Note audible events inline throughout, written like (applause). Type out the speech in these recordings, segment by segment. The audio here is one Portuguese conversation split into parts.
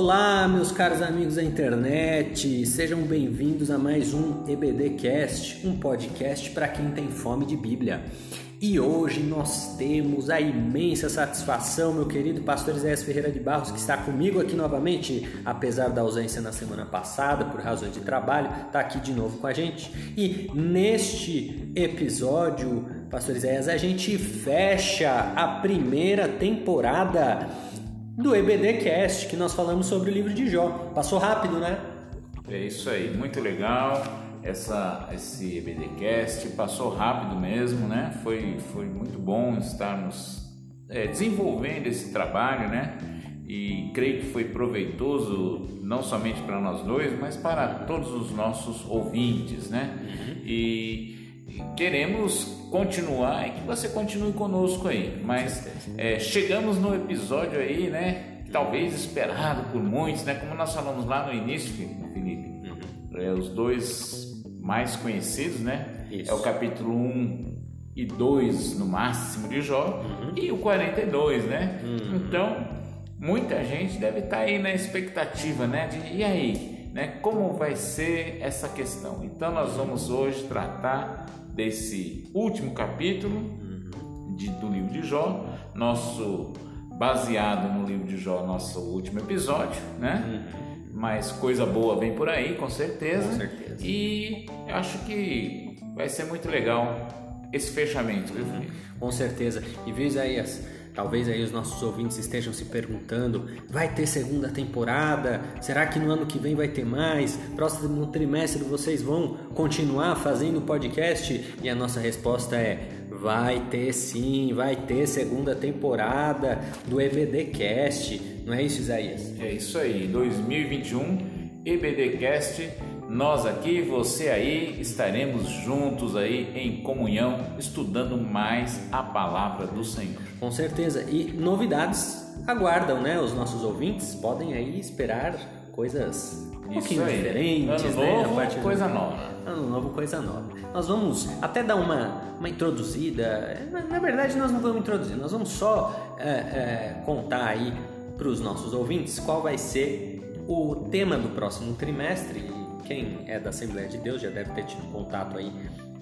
Olá, meus caros amigos da internet, sejam bem-vindos a mais um EBDcast, um podcast para quem tem fome de Bíblia. E hoje nós temos a imensa satisfação, meu querido pastor Zé Ferreira de Barros, que está comigo aqui novamente, apesar da ausência na semana passada por razões de trabalho, está aqui de novo com a gente. E neste episódio, pastor Isaías, a gente fecha a primeira temporada do EBDcast, que nós falamos sobre o livro de Jó. Passou rápido, né? É isso aí, muito legal. Essa, esse EBDcast passou rápido mesmo, né? Foi, foi muito bom estarmos é, desenvolvendo esse trabalho, né? E creio que foi proveitoso não somente para nós dois, mas para todos os nossos ouvintes, né? Uhum. E queremos continuar e que você continue conosco aí. Mas é, chegamos no episódio aí, né? Talvez esperado por muitos, né? Como nós falamos lá no início, Felipe, uhum. é, os dois mais conhecidos, né? Isso. É o capítulo 1 e 2 no máximo de Jó uhum. e o 42, né? Uhum. Então, muita gente deve estar tá aí na expectativa, né? De, e aí, né? Como vai ser essa questão? Então, nós vamos hoje tratar desse último capítulo uhum. de, do livro de Jó, nosso baseado no livro de Jó, nosso último episódio, né? Uhum. Mas coisa boa vem por aí, com certeza. Com certeza. E acho que vai ser muito legal esse fechamento, viu, Felipe? Com certeza. E viu, Isaías? Talvez aí os nossos ouvintes estejam se perguntando: vai ter segunda temporada? Será que no ano que vem vai ter mais? Próximo trimestre vocês vão continuar fazendo podcast? E a nossa resposta é: vai ter sim, vai ter segunda temporada do EBDcast. Não é isso, Isaías? É isso aí, 2021 EBDcast nós aqui, você aí, estaremos juntos aí em comunhão, estudando mais a palavra do Senhor. Com certeza. E novidades aguardam, né? Os nossos ouvintes podem aí esperar coisas um pouquinho diferentes, ano né? Novo, partir coisa do... nova. Ano novo, coisa nova. Nós vamos até dar uma, uma introduzida. Na verdade, nós não vamos introduzir, nós vamos só é, é, contar aí para os nossos ouvintes qual vai ser o tema do próximo trimestre quem é da Assembleia de Deus já deve ter tido contato aí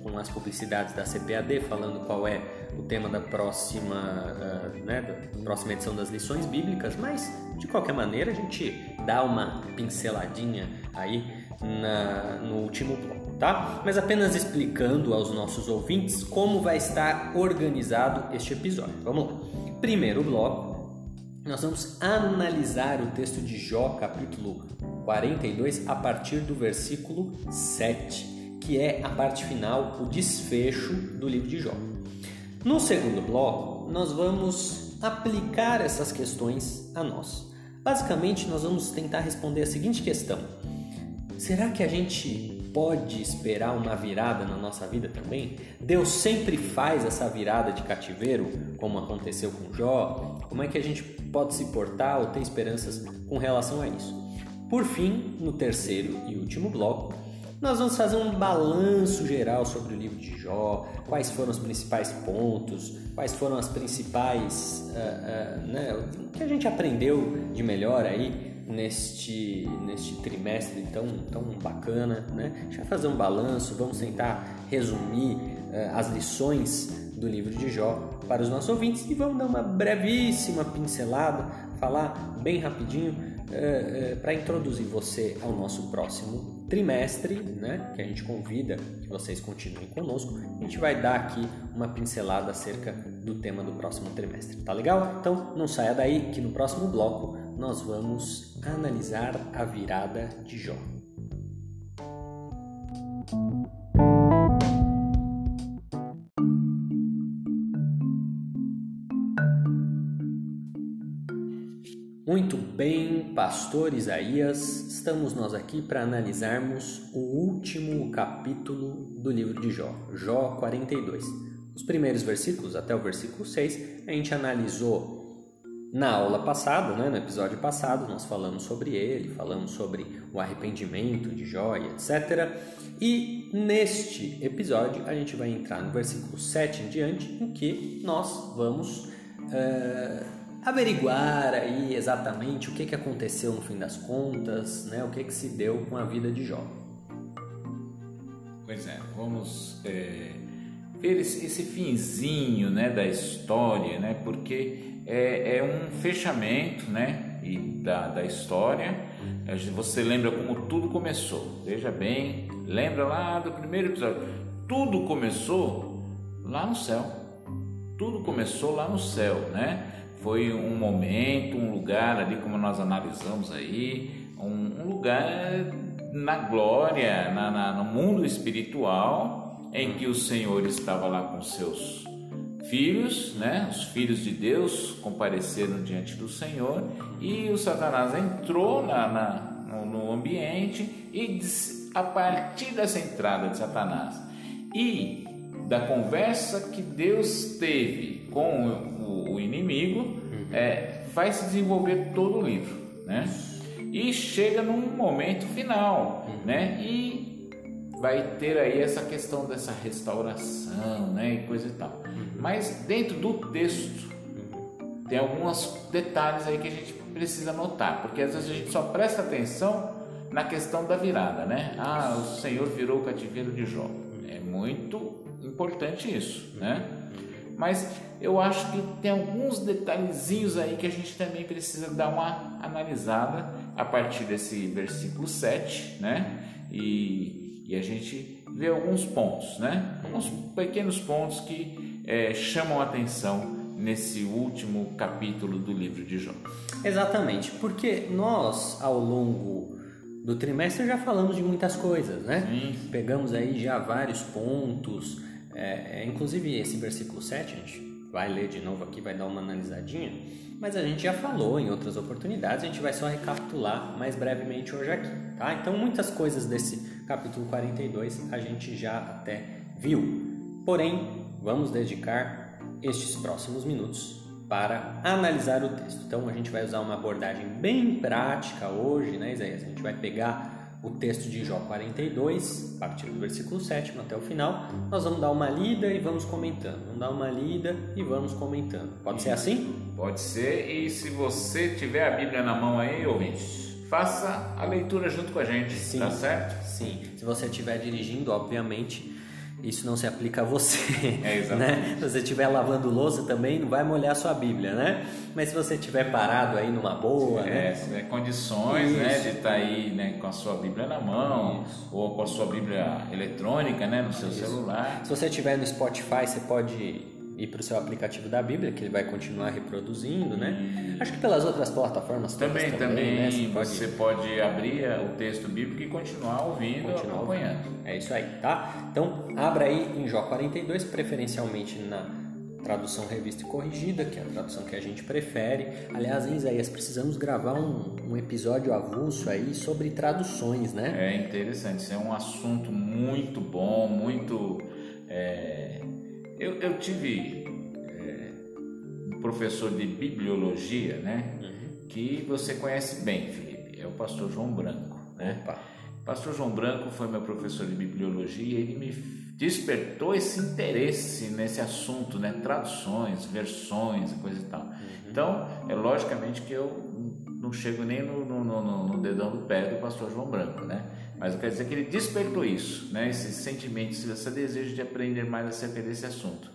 com as publicidades da CPAD falando qual é o tema da próxima, uh, né, da próxima edição das lições bíblicas, mas de qualquer maneira a gente dá uma pinceladinha aí na, no último bloco, tá? Mas apenas explicando aos nossos ouvintes como vai estar organizado este episódio. Vamos lá. Primeiro bloco, nós vamos analisar o texto de Jó, capítulo 42 a partir do versículo 7, que é a parte final, o desfecho do livro de Jó. No segundo bloco, nós vamos aplicar essas questões a nós. Basicamente, nós vamos tentar responder a seguinte questão: será que a gente pode esperar uma virada na nossa vida também? Deus sempre faz essa virada de cativeiro, como aconteceu com Jó? Como é que a gente pode se portar ou ter esperanças com relação a isso? Por fim, no terceiro e último bloco, nós vamos fazer um balanço geral sobre o livro de Jó, quais foram os principais pontos, quais foram as principais, uh, uh, né, o que a gente aprendeu de melhor aí neste, neste trimestre tão, tão bacana, né? A gente vai fazer um balanço, vamos tentar resumir uh, as lições do livro de Jó para os nossos ouvintes e vamos dar uma brevíssima pincelada, falar bem rapidinho é, é, para introduzir você ao nosso próximo trimestre, né, que a gente convida que vocês continuem conosco, a gente vai dar aqui uma pincelada acerca do tema do próximo trimestre. Tá legal? Então não saia daí que no próximo bloco nós vamos analisar a virada de Jó. Muito bem, Pastor Isaías, estamos nós aqui para analisarmos o último capítulo do livro de Jó, Jó 42. Os primeiros versículos, até o versículo 6, a gente analisou na aula passada, né, no episódio passado, nós falamos sobre ele, falamos sobre o arrependimento de Jó e etc. E neste episódio a gente vai entrar no versículo 7 em diante, em que nós vamos. Uh, averiguar aí exatamente o que, que aconteceu no fim das contas, né? O que, que se deu com a vida de Jó. Pois é, vamos é, ver esse, esse, finzinho né, da história, né? Porque é, é um fechamento, né? E da, da história. Você lembra como tudo começou? Veja bem, lembra lá do primeiro episódio. Tudo começou lá no céu. Tudo começou lá no céu, né? Foi um momento, um lugar ali, como nós analisamos aí, um, um lugar na glória, na, na, no mundo espiritual, em que o Senhor estava lá com seus filhos, né? Os filhos de Deus compareceram diante do Senhor e o Satanás entrou na, na no, no, ambiente e a partir dessa entrada de Satanás e da conversa que Deus teve com o, o inimigo, uhum. é, vai se desenvolver todo o livro, né? E chega num momento final, uhum. né? E vai ter aí essa questão dessa restauração, né? E coisa e tal. Uhum. Mas dentro do texto tem alguns detalhes aí que a gente precisa notar, porque às vezes a gente só presta atenção na questão da virada, né? Ah, o Senhor virou o cativeiro de Jó. É muito importante isso, né? Mas eu acho que tem alguns detalhezinhos aí que a gente também precisa dar uma analisada a partir desse versículo 7, né? E, e a gente vê alguns pontos, né? Alguns pequenos pontos que é, chamam a atenção nesse último capítulo do livro de Jó. Exatamente, porque nós ao longo do trimestre já falamos de muitas coisas, né? Sim. Pegamos aí já vários pontos, é, é, inclusive esse versículo 7, a gente vai ler de novo aqui, vai dar uma analisadinha, mas a gente já falou em outras oportunidades, a gente vai só recapitular mais brevemente hoje aqui, tá? Então muitas coisas desse capítulo 42 a gente já até viu. Porém, vamos dedicar estes próximos minutos para analisar o texto. Então a gente vai usar uma abordagem bem prática hoje, né, Isaías? A gente vai pegar o texto de Jó 42, a partir do versículo 7 até o final. Nós vamos dar uma lida e vamos comentando. Vamos dar uma lida e vamos comentando. Pode ser assim? Pode ser. E se você tiver a Bíblia na mão aí, ouvinte, faça a leitura junto com a gente, Sim. tá certo? Sim. Se você estiver dirigindo, obviamente isso não se aplica a você. É, (laughs) né? Se você estiver lavando louça também, não vai molhar a sua Bíblia, né? Mas se você estiver parado aí numa boa, é, né? Se tiver condições né, de estar tá aí né, com a sua Bíblia na mão, Isso. ou com a sua Bíblia eletrônica né, no seu Isso. celular. Se você estiver no Spotify, você pode ir para o seu aplicativo da Bíblia, que ele vai continuar reproduzindo, né? Acho que pelas outras plataformas também, também, também né? você, pode... você, pode... abrir o texto bíblico e continuar ouvindo, continuar acompanhando. Ouvindo. É isso aí, tá? Então, abra aí em Jó 42, preferencialmente na tradução revista e corrigida, que é a tradução que a gente prefere. Aliás, em Isaías, precisamos gravar um, um episódio avulso aí sobre traduções, né? É interessante, isso é um assunto muito bom, muito... É eu, eu tive é, um professor de bibliologia, né? Uhum. Que você conhece bem, Felipe. É o pastor João Branco, né? Opa. Pastor João Branco foi meu professor de bibliologia e ele me despertou esse interesse nesse assunto, né? Traduções, versões e coisa e tal. Uhum. Então, é logicamente que eu não chego nem no, no, no, no, dedão do pé do pastor João Branco, né? Mas eu quero dizer que ele despertou isso, né? Esse sentimento, esse desejo de aprender mais acerca desse assunto.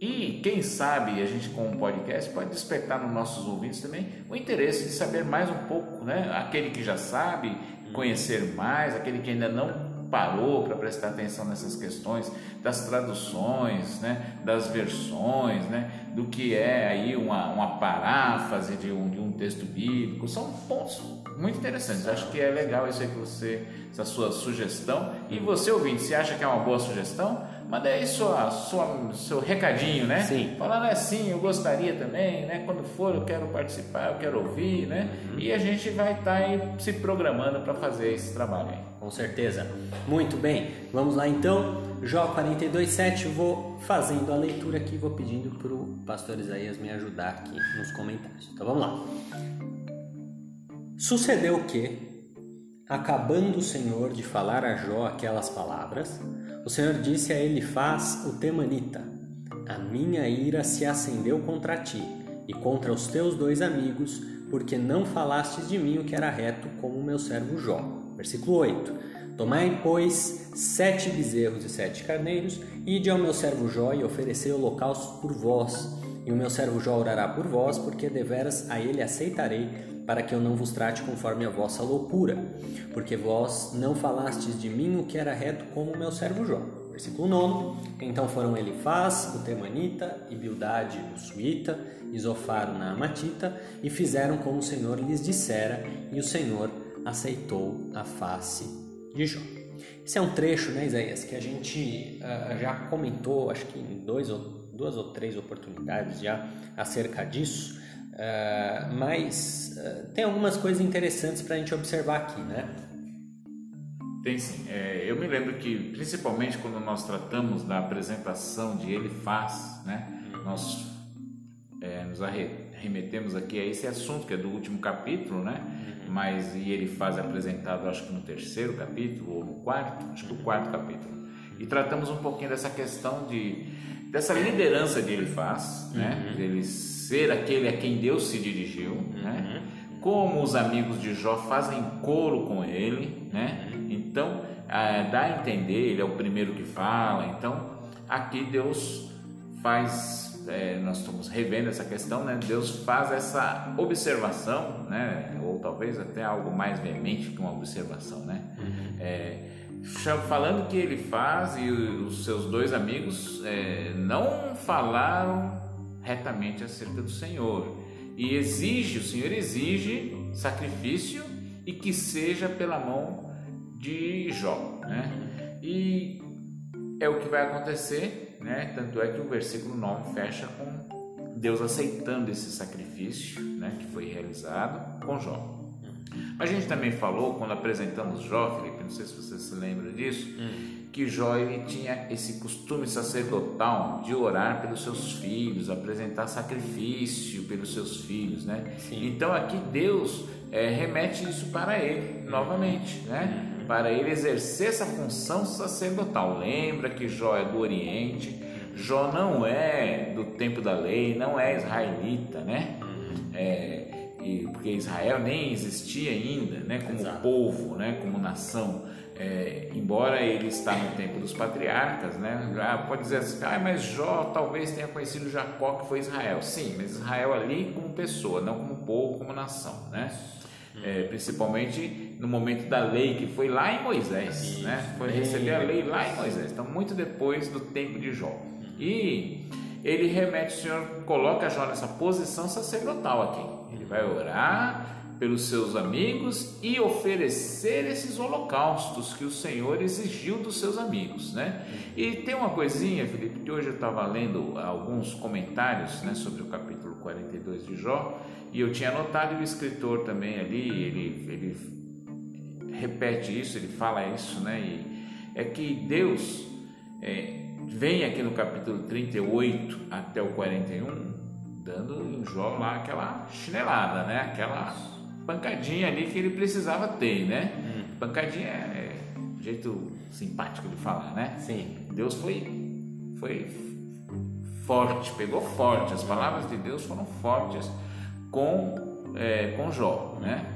E quem sabe a gente com um podcast pode despertar nos nossos ouvintes também o interesse de saber mais um pouco, né? Aquele que já sabe, conhecer mais, aquele que ainda não parou para prestar atenção nessas questões das traduções, né, das versões, né, do que é aí uma, uma paráfrase de um, de um texto bíblico, são pontos muito interessantes. Acho que é legal isso aí que você, essa sua sugestão. E você ouvinte, se acha que é uma boa sugestão, manda aí sua, sua, seu recadinho, né? Sim. Falando assim, eu gostaria também, né? Quando for, eu quero participar, eu quero ouvir, né? Uhum. E a gente vai estar tá aí se programando para fazer esse trabalho aí. Com certeza. Muito bem. Vamos lá então. Jó 42:7. Vou fazendo a leitura aqui, vou pedindo para o pastor Isaías me ajudar aqui nos comentários. Então vamos lá. Sucedeu que, acabando o Senhor de falar a Jó aquelas palavras, o Senhor disse a Elifaz o temanita: A minha ira se acendeu contra ti, e contra os teus dois amigos, porque não falastes de mim o que era reto, como o meu servo Jó. Versículo 8. Tomai, pois, sete bezerros e sete carneiros, e ide ao meu servo Jó e oferecei holocaustos por vós. E o meu servo Jó orará por vós, porque deveras a ele aceitarei, para que eu não vos trate conforme a vossa loucura. Porque vós não falastes de mim o que era reto, como meu servo Jó. Versículo 9. Então foram Elifaz, o Temanita, e Bildade, o Suíta, e Zofar, o Naamatita, e fizeram como o Senhor lhes dissera, e o Senhor aceitou a face de Jó. Esse é um trecho, né, Isaías, que a gente uh, já comentou, acho que em dois ou, duas ou três oportunidades já acerca disso, uh, mas uh, tem algumas coisas interessantes para a gente observar aqui, né? Tem sim. É, eu me lembro que, principalmente quando nós tratamos da apresentação de Ele faz, né, nós é, nos arremetemos aqui a esse assunto que é do último capítulo, né? mas e ele faz apresentado acho que no terceiro capítulo ou no quarto, acho que o quarto capítulo. E tratamos um pouquinho dessa questão de dessa liderança de ele faz, né? uhum. né? De ele ser aquele a quem Deus se dirigiu, uhum. né? Como os amigos de Jó fazem coro com ele, né? Uhum. Então, é, dá a entender, ele é o primeiro que fala. Então, aqui Deus faz é, nós estamos revendo essa questão, né? Deus faz essa observação, né? Ou talvez até algo mais veemente que uma observação, né? Uhum. É, falando que ele faz e os seus dois amigos é, não falaram retamente acerca do Senhor e exige, o Senhor exige sacrifício e que seja pela mão de Jó, né? E é o que vai acontecer né? Tanto é que o versículo 9 fecha com Deus aceitando esse sacrifício, né, que foi realizado com Jó. A gente também falou quando apresentamos Jó, Felipe, não sei se você se lembra disso, hum. que Jó ele tinha esse costume sacerdotal de orar pelos seus filhos, apresentar sacrifício pelos seus filhos, né? Sim. Então aqui Deus é, remete isso para ele novamente, né? para ele exercer essa função sacerdotal. Lembra que Jó é do Oriente, Jó não é do tempo da lei, não é israelita, né? É, e, porque Israel nem existia ainda, né? Como Exato. povo, né? Como nação. É, embora ele está no tempo dos patriarcas, né? Pode dizer assim, ah, mas Jó talvez tenha conhecido Jacó que foi Israel. Sim, mas Israel ali como pessoa, não como povo, como nação, né? é, principalmente no momento da lei, que foi lá em Moisés, né? Foi receber a lei lá em Moisés, então muito depois do tempo de Jó. E ele remete, o Senhor coloca Jó nessa posição sacerdotal aqui. Ele vai orar pelos seus amigos e oferecer esses holocaustos que o Senhor exigiu dos seus amigos, né? E tem uma coisinha, Felipe, que hoje eu estava lendo alguns comentários, né, sobre o capítulo 42 de Jó, e eu tinha notado o escritor também ali, ele, ele repete isso, ele fala isso, né? E é que Deus é, vem aqui no capítulo 38 até o 41, dando em Jó lá aquela chinelada, né? Aquela pancadinha ali que ele precisava ter, né? Hum. Pancadinha é, é jeito simpático de falar, né? Sim. Deus foi, foi forte, pegou forte. As palavras de Deus foram fortes com, é, com Jó, né?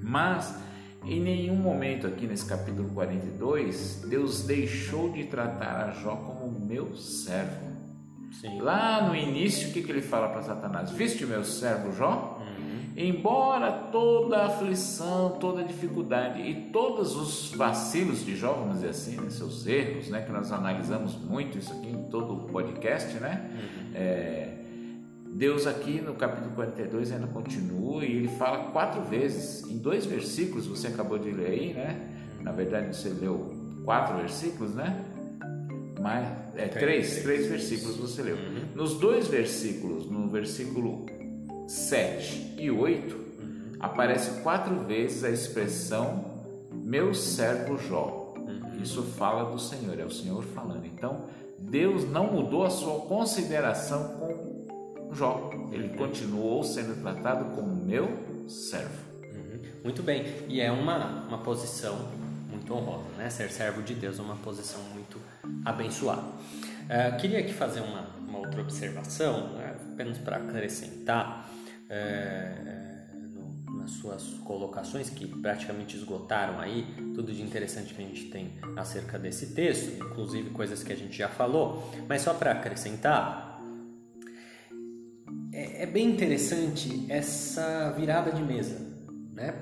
Mas em nenhum momento aqui nesse capítulo 42 Deus deixou de tratar a Jó como meu servo. Sim. Lá no início, o que, que ele fala para Satanás? Viste meu servo Jó? Uhum. Embora toda a aflição, toda a dificuldade e todos os vacilos de Jó, vamos dizer assim, né? seus erros, né? que nós analisamos muito isso aqui em todo o podcast, né? Uhum. É, Deus aqui no capítulo 42 ainda continua e ele fala quatro vezes, em dois versículos, você acabou de ler aí, né? Na verdade você leu quatro versículos, né? Mas, é, três, três versículos você leu. Uhum. Nos dois versículos, no versículo 7 e 8, uhum. aparece quatro vezes a expressão meu servo Jó. Uhum. Isso fala do Senhor, é o Senhor falando. Então, Deus não mudou a sua consideração com Jó. Ele continuou sendo tratado como meu servo. Uhum. Muito bem. E é uma, uma posição muito honrosa, né? Ser servo de Deus é uma posição muito abençoada. Uh, queria aqui fazer uma, uma outra observação, né? apenas para acrescentar é, no, nas suas colocações, que praticamente esgotaram aí tudo de interessante que a gente tem acerca desse texto, inclusive coisas que a gente já falou, mas só para acrescentar, é, é bem interessante essa virada de mesa, né?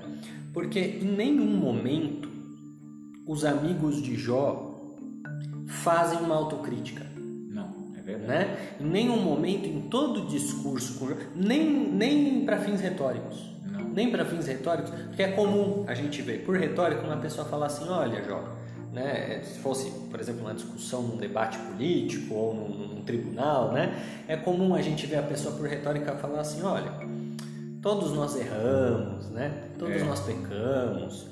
Porque em nenhum momento os amigos de Jó fazem uma autocrítica. Não, é verdade. Né? Em nenhum momento, em todo discurso, nem, nem para fins retóricos. Não. Nem para fins retóricos, porque é comum a gente ver por retórico uma pessoa falar assim: olha, Jó, né? se fosse, por exemplo, uma discussão num debate político ou num, num tribunal, né? é comum a gente ver a pessoa por retórica falar assim: olha, todos nós erramos, né? todos É. nós pecamos.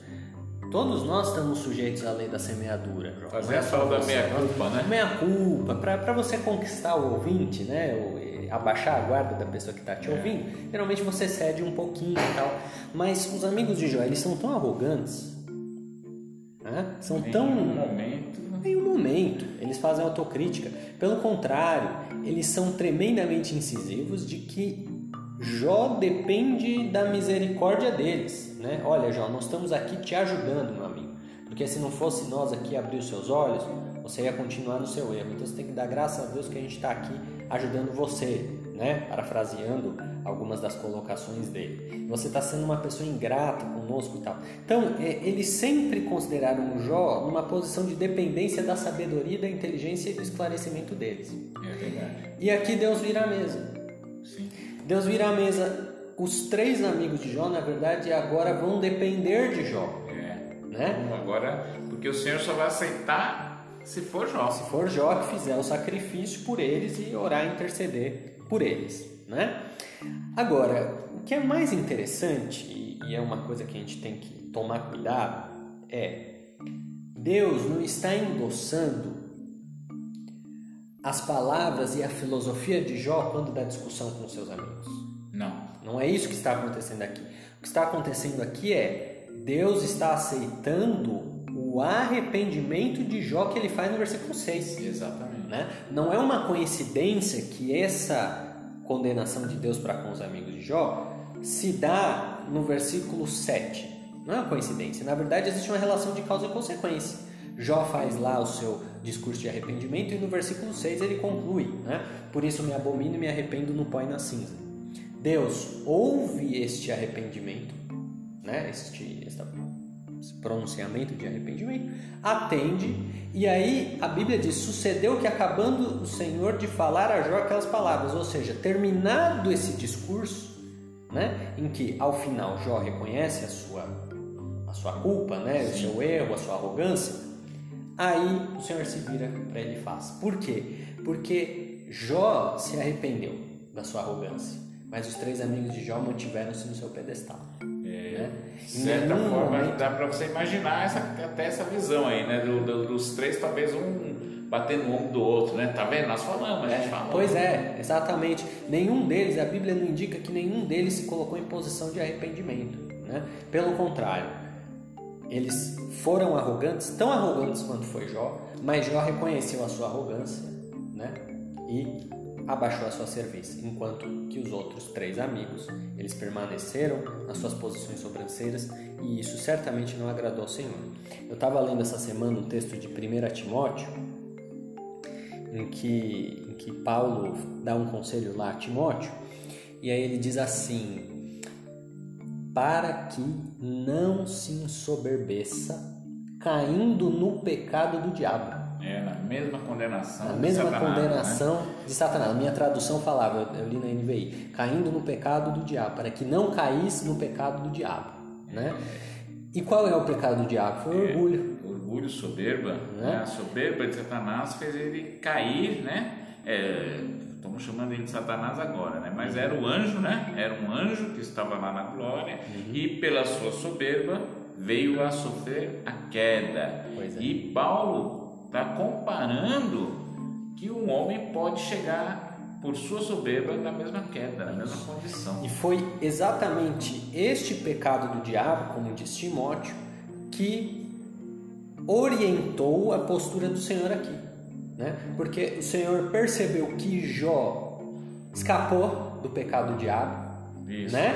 Todos nós estamos sujeitos à lei da semeadura. Fazer é a tal da meia-culpa, né? Meia culpa, para você conquistar o ouvinte, né? Eh, abaixar a guarda da pessoa que está te É. ouvindo, geralmente você cede um pouquinho e tal. Mas os amigos de Jó, eles são tão arrogantes, né? são Em tão. um momento. Em nenhum momento eles fazem autocrítica. Pelo contrário, eles são tremendamente incisivos de que Jó depende da misericórdia deles. Né? Olha, Jó, nós estamos aqui te ajudando, meu amigo. Porque se não fosse nós aqui abrir os seus olhos, você ia continuar no seu erro. Então você tem que dar graças a Deus que a gente está aqui ajudando você, né? Parafraseando algumas das colocações dele. Você está sendo uma pessoa ingrata conosco e tal. Então, é, eles sempre consideraram o Jó numa posição de dependência da sabedoria, da inteligência e do esclarecimento deles. É verdade. E aqui Deus vira a mesa. Sim. Deus vira a mesa. Os três amigos de Jó, na verdade, agora vão depender de Jó, É. né? Agora, porque o Senhor só vai aceitar se for Jó. Se for Jó que fizer o sacrifício por eles e orar e interceder por eles, né? Agora, o que é mais interessante e e é uma coisa que a gente tem que tomar cuidado é Deus não está endossando as palavras e a filosofia de Jó quando dá discussão com seus amigos. Não. É isso que está acontecendo aqui. O que está acontecendo aqui é Deus está aceitando o arrependimento de Jó que ele faz no versículo 6. Exatamente. Né? Não é uma coincidência que essa condenação de Deus para com os amigos de Jó se dá no versículo 7. Não é uma coincidência. Na verdade, existe uma relação de causa e consequência. Jó faz lá o seu discurso de arrependimento e no versículo 6 ele conclui: né? Por isso me abomino e me arrependo no pó e na cinza. Deus ouve este arrependimento, né? este, esse pronunciamento de arrependimento, atende, e aí a Bíblia diz: sucedeu que acabando o Senhor de falar a Jó aquelas palavras, ou seja, terminado esse discurso, né? em que ao final Jó reconhece a sua, a sua culpa, né? o seu erro, a sua arrogância, aí o Senhor se vira para ele e faz. Por quê? Porque Jó se arrependeu da sua arrogância, mas os três amigos de Jó mantiveram-se no seu pedestal. né? De certa forma, momento- dá para você imaginar essa, até essa visão aí, né? Do- do- dos três, talvez um batendo no ombro do outro, né? Tá vendo? Nós falamos, a gente É, falou. pois é, exatamente. Nenhum deles, a Bíblia não indica que nenhum deles se colocou em posição de arrependimento. Né? Pelo contrário, eles foram arrogantes, tão arrogantes quanto foi Jó, mas Jó reconheceu a sua arrogância né? e abaixou a sua serviço, enquanto que os outros três amigos, eles permaneceram nas suas posições sobranceiras e isso certamente não agradou ao Senhor. Eu estava lendo essa semana um texto de 1 Timóteo, em que, em que Paulo dá um conselho lá a Timóteo, e aí ele diz assim: para que não se ensoberbeça, caindo no pecado do diabo. É, na mesma condenação. A de mesma Satanás, condenação né? de Satanás. A minha tradução falava, eu, li na NVI, caindo no pecado do diabo, para que não caísse no pecado do diabo. Né? E qual é o pecado do diabo? Foi o orgulho. Orgulho, soberba. Né? A soberba de Satanás fez ele cair, né? É, estamos chamando ele de Satanás agora, né? Mas era o anjo, né? Era um anjo que estava lá na glória e pela sua soberba veio a sofrer a queda. É. E Paulo está comparando que um homem pode chegar por sua soberba na mesma queda, na mesma condição. E foi exatamente este pecado do diabo, como diz Timóteo, que orientou a postura do Senhor aqui. né? Porque o Senhor percebeu que Jó escapou do pecado do diabo, Isso, né?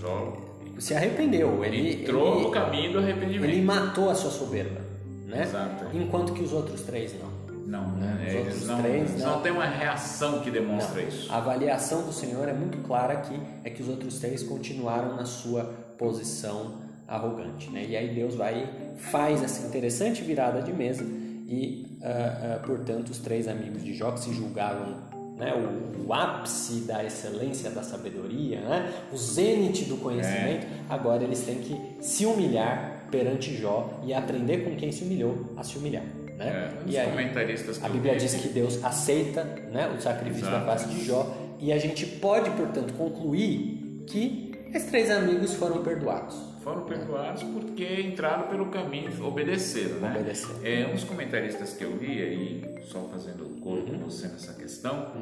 Jó, Jó Se arrependeu, ele entrou ele, no caminho do arrependimento. ele matou a sua soberba, né? Exato. Enquanto que os outros três não. Não, Né? Os é, outros eles não, três, não. não tem uma reação que demonstra Não. isso. A avaliação do Senhor é muito clara aqui, é que os outros três continuaram na sua posição arrogante, né? E aí Deus vai faz essa interessante virada de mesa e, ah, ah, portanto, os três amigos de Jó que se julgavam né, o, o ápice da excelência da sabedoria, né, o zênite do conhecimento, agora eles têm que se humilhar perante Jó e aprender com quem se humilhou a se humilhar. Né? É, e aí, comentaristas a Bíblia diz que Deus aceita né, o sacrifício da Exato. face de Jó e a gente pode, portanto, concluir que esses três amigos foram perdoados. foram perdoados porque entraram pelo caminho, obedeceram, né? Obedeceram. É, um dos comentaristas que eu li aí, só fazendo coro Uhum. com você nessa questão,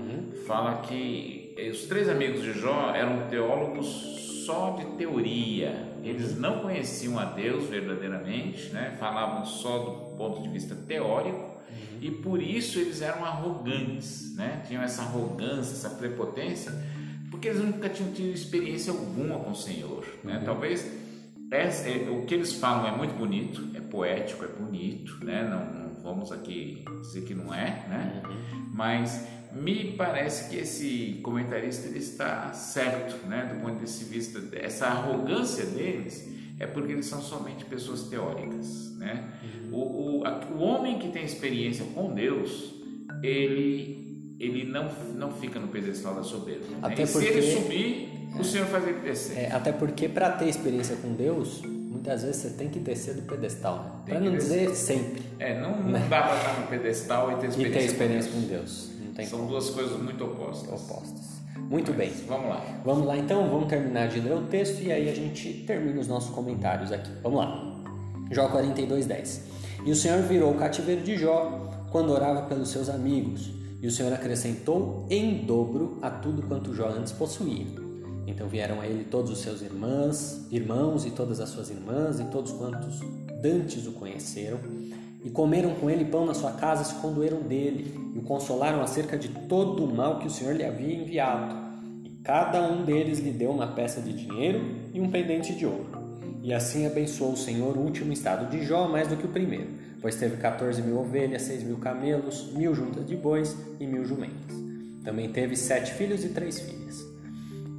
fala que eh, os três amigos de Jó eram teólogos só de teoria. Eles não conheciam a Deus verdadeiramente, né? Falavam só do ponto de vista teórico. E por isso eles eram arrogantes, né? Tinham essa arrogância, essa prepotência, porque eles nunca tinham tido experiência alguma com o Senhor, né? Talvez essa- é, o que eles falam é muito bonito, é poético, é bonito, né? Não, não vamos aqui dizer que não é, né? Mas me parece que esse comentarista ele está certo, né? Do ponto de vista essa arrogância deles é porque eles são somente pessoas teóricas, né? O, o, a- o homem que tem experiência com Deus, ele ele não não fica no pedestal da soberba. né? Até E se ele porque- subir, o Senhor faz ele descer. É, até porque para ter experiência com Deus, muitas vezes você tem que descer do pedestal, né? Para não dizer sempre. É, não, não dá para estar no pedestal e ter E experiência, ter experiência com com Deus. Não tem São duas coisas muito opostas. opostas. Muito bem. Vamos lá. Vamos lá então, vamos terminar de ler o texto e aí a gente termina os nossos comentários aqui. Vamos lá. Jó 42, 10. E o Senhor virou o cativeiro de Jó quando orava pelos seus amigos, e o Senhor acrescentou em dobro a tudo quanto Jó antes possuía. Então vieram a ele todos os seus irmãs, irmãos e todas as suas irmãs e todos quantos dantes o conheceram, e comeram com ele pão na sua casa, se condoeram dele, e o consolaram acerca de todo o mal que o Senhor lhe havia enviado. E cada um deles lhe deu uma peça de dinheiro e um pendente de ouro. E assim abençoou o Senhor o último estado de Jó mais do que o primeiro, pois teve 14 mil ovelhas, 6 mil camelos, mil juntas de bois e mil jumentas. Também teve sete filhos e três filhas.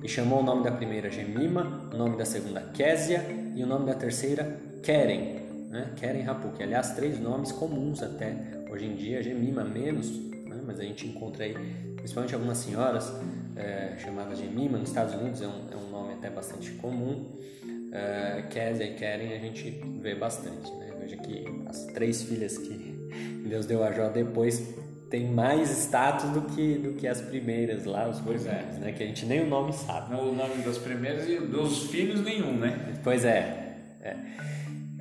E chamou o nome da primeira Gemima, o nome da segunda Késia e o nome da terceira Keren. Né? Keren que aliás três nomes comuns até hoje em dia, Gemima menos, né? mas a gente encontra aí principalmente algumas senhoras é, chamadas Gemima, nos Estados Unidos é um, é um nome até bastante comum. É, e Keren a gente vê bastante. Né? Veja que as três filhas que (laughs) Deus deu a Jó depois tem mais status do que, do que as primeiras lá, os Pois é. primeiros, né? Que a gente nem o nome sabe. O nome das primeiras e dos filhos nenhum, né? Pois é. é.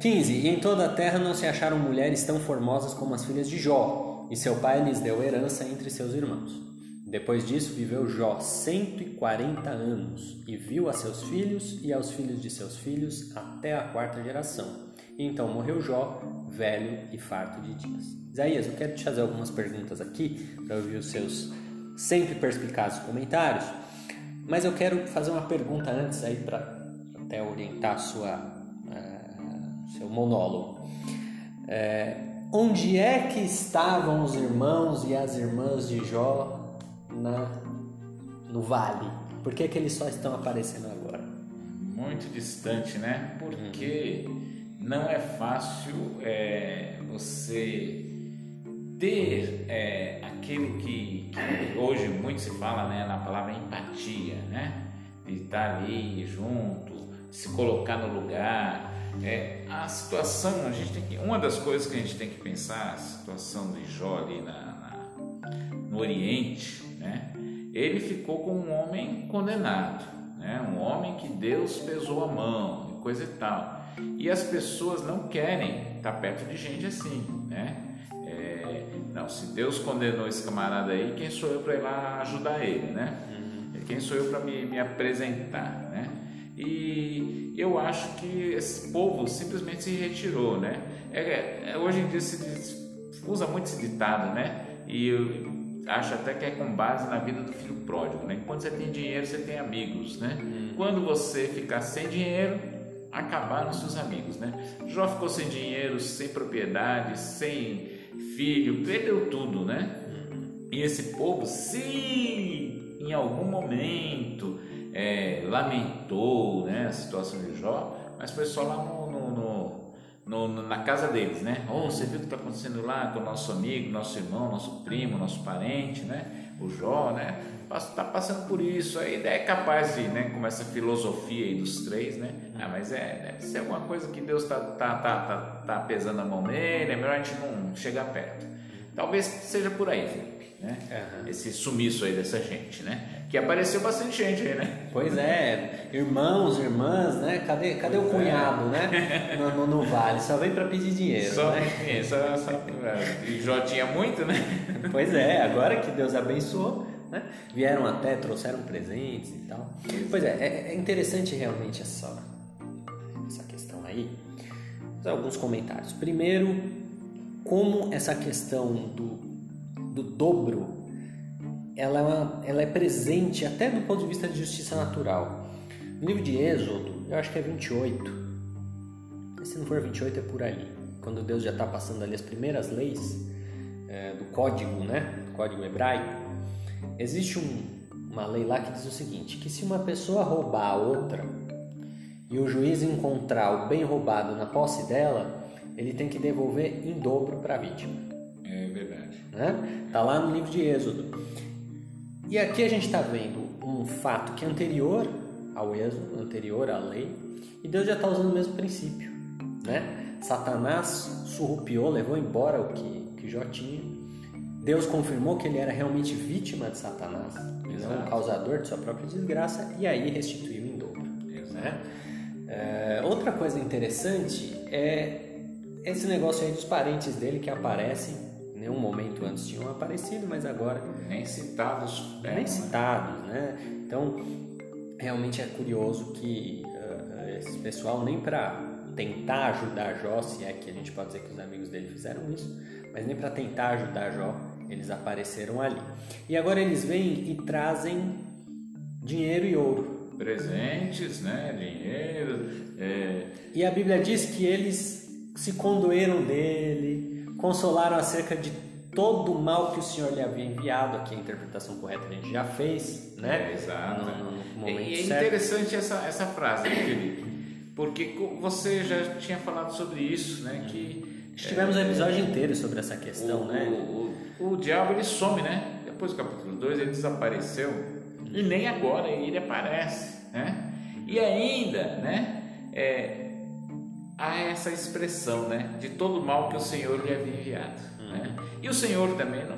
15. E em toda a terra não se acharam mulheres tão formosas como as filhas de Jó, e seu pai lhes deu herança entre seus irmãos. Depois disso viveu Jó 140 anos, e viu a seus filhos e aos filhos de seus filhos até a quarta geração. Então morreu Jó, velho e farto de dias. Isaías, eu quero te fazer algumas perguntas aqui, para ouvir os seus sempre perspicazes comentários, mas eu quero fazer uma pergunta antes aí para até orientar a sua, seu monólogo. Eh, onde é que estavam os irmãos e as irmãs de Jó na, no vale? Por que, que eles só estão aparecendo agora? Muito distante, né? Porque não é fácil é, você ter é, aquilo que, que hoje muito se fala né, na palavra empatia, né? De estar ali junto, se colocar no lugar. É, a situação, a gente tem que, uma das coisas que a gente tem que pensar, a situação de Jó ali na, na- no Oriente, né? Ele ficou com um homem condenado, né? Um homem que Deus pesou a mão, e coisa e tal. E as pessoas não querem estar perto de gente assim, né? É, não, se Deus condenou esse camarada aí, quem sou eu para ir lá ajudar ele, né? Quem sou eu para me, me apresentar, né? E eu acho que esse povo simplesmente se retirou, né? É, é, hoje em dia se usa muito esse ditado, né? E eu acho até que é com base na vida do filho pródigo, né? Quando você tem dinheiro, você tem amigos, né? Hum. Quando você ficar sem dinheiro, acabaram seus amigos, né? Jó ficou sem dinheiro, sem propriedade, sem filho, perdeu tudo, né? Hum. E esse povo, se em algum momento é, lamentou né, a situação de Jó, mas foi só lá no, no, no, na casa deles, né? Oh, você viu o que está acontecendo lá com o nosso amigo, nosso irmão, nosso primo, nosso parente, né? O Jó, né? Está passando por isso, aí é capaz de, né? Com essa filosofia aí dos três, né? Ah, mas é, deve ser alguma coisa que Deus está tá, tá, tá, tá pesando a mão nele, é melhor a gente não chegar perto. Talvez seja por aí, Felipe, né? Uhum. Esse sumiço aí dessa gente, né? Que apareceu bastante gente aí, né? Pois é, irmãos, irmãs, né? Cadê, cadê o cunhado, né? (laughs) No, no, vale, só vem para pedir dinheiro. Só, né? só, só, é, e já tinha muito, né? (laughs) Pois é, agora que Deus abençoou, né? Vieram até, trouxeram presentes e tal. Pois é, é, é interessante realmente essa, essa questão aí. Alguns comentários. Primeiro, como essa questão do, do dobro ela, ela é presente até do ponto de vista de justiça natural. No livro de Êxodo, eu acho que é 28. Se não for 28, é por ali. Quando Deus já está passando ali as primeiras leis é, do código, né? Do código hebraico. Existe um, uma lei lá que diz o seguinte: que se uma pessoa roubar a outra e o juiz encontrar o bem roubado na posse dela, ele tem que devolver em dobro para a vítima. É. Né? Tá lá no livro de Êxodo. E aqui a gente está vendo um fato que é anterior ao êxodo, anterior à lei, e Deus já está usando o mesmo princípio. Né? Satanás surrupiou, levou embora o que, que Jó tinha. Deus confirmou que ele era realmente vítima de Satanás, Exato. não causador de sua própria desgraça, e aí restituiu em dobro. Né? É, outra coisa interessante é esse negócio aí dos parentes dele que aparecem nenhum momento antes tinham aparecido, mas agora nem citados, é, nem citados, né? Então realmente é curioso que uh, esse pessoal nem para tentar ajudar Jó, se é que a gente pode dizer que os amigos dele fizeram isso, mas nem para tentar ajudar Jó, eles apareceram ali. E agora eles vêm e trazem dinheiro e ouro. Presentes, né? Dinheiro. É... E a Bíblia diz que eles se condoeram dele, consolaram acerca de todo o mal que o Senhor lhe havia enviado. Aqui a interpretação correta a gente já fez, né? É, exato. No, no momento e é certo. interessante essa, essa frase, né, Felipe? Porque você já tinha falado sobre isso, né? Que tivemos é, um episódio inteiro sobre essa questão, o, né? O, o, o, diabo ele some, né? Depois do capítulo 2 ele desapareceu e nem agora ele aparece, né? E ainda, né? É, há essa expressão, né, de todo o mal que o Senhor lhe havia enviado, uhum. né? E o Senhor também não,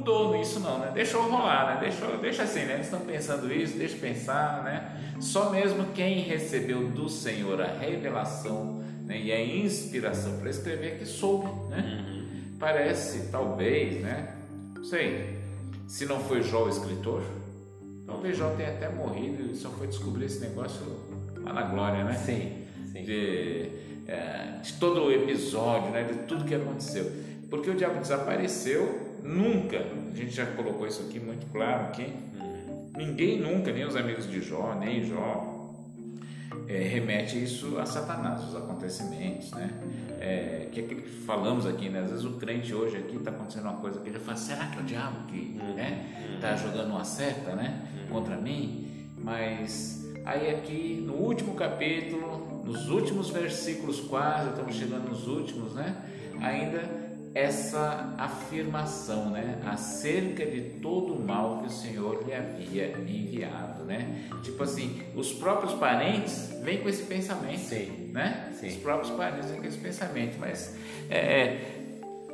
mudou nisso não, né? Deixou rolar, né? Deixou, deixa assim, né? Eles estão pensando isso, deixa pensar, né? Só mesmo quem recebeu do Senhor a revelação né? e a inspiração para escrever que soube, né? Uhum. Parece, talvez, né? Não sei, se não foi Jó o escritor, talvez Jó tenha até morrido e só foi descobrir esse negócio lá na glória, né? Sim. sim. De, é, de todo o episódio, né, de tudo que aconteceu. Porque o diabo desapareceu, nunca, a gente já colocou isso aqui muito claro aqui, ninguém nunca, nem os amigos de Jó, nem Jó, é, remete isso a Satanás, os acontecimentos, né? É, que é aquilo que falamos aqui, né? Às vezes o crente hoje aqui está acontecendo uma coisa que ele fala, será que é o diabo que está né? Tá jogando uma seta, né? Contra mim? Mas aí aqui no último capítulo nos últimos versículos, quase, estamos chegando nos últimos, né? Ainda essa afirmação, né, acerca de todo o mal que o Senhor lhe havia enviado, né? Tipo assim, os próprios parentes vêm com esse pensamento, sim, né? Sim. Os próprios parentes vêm com esse pensamento, mas é, é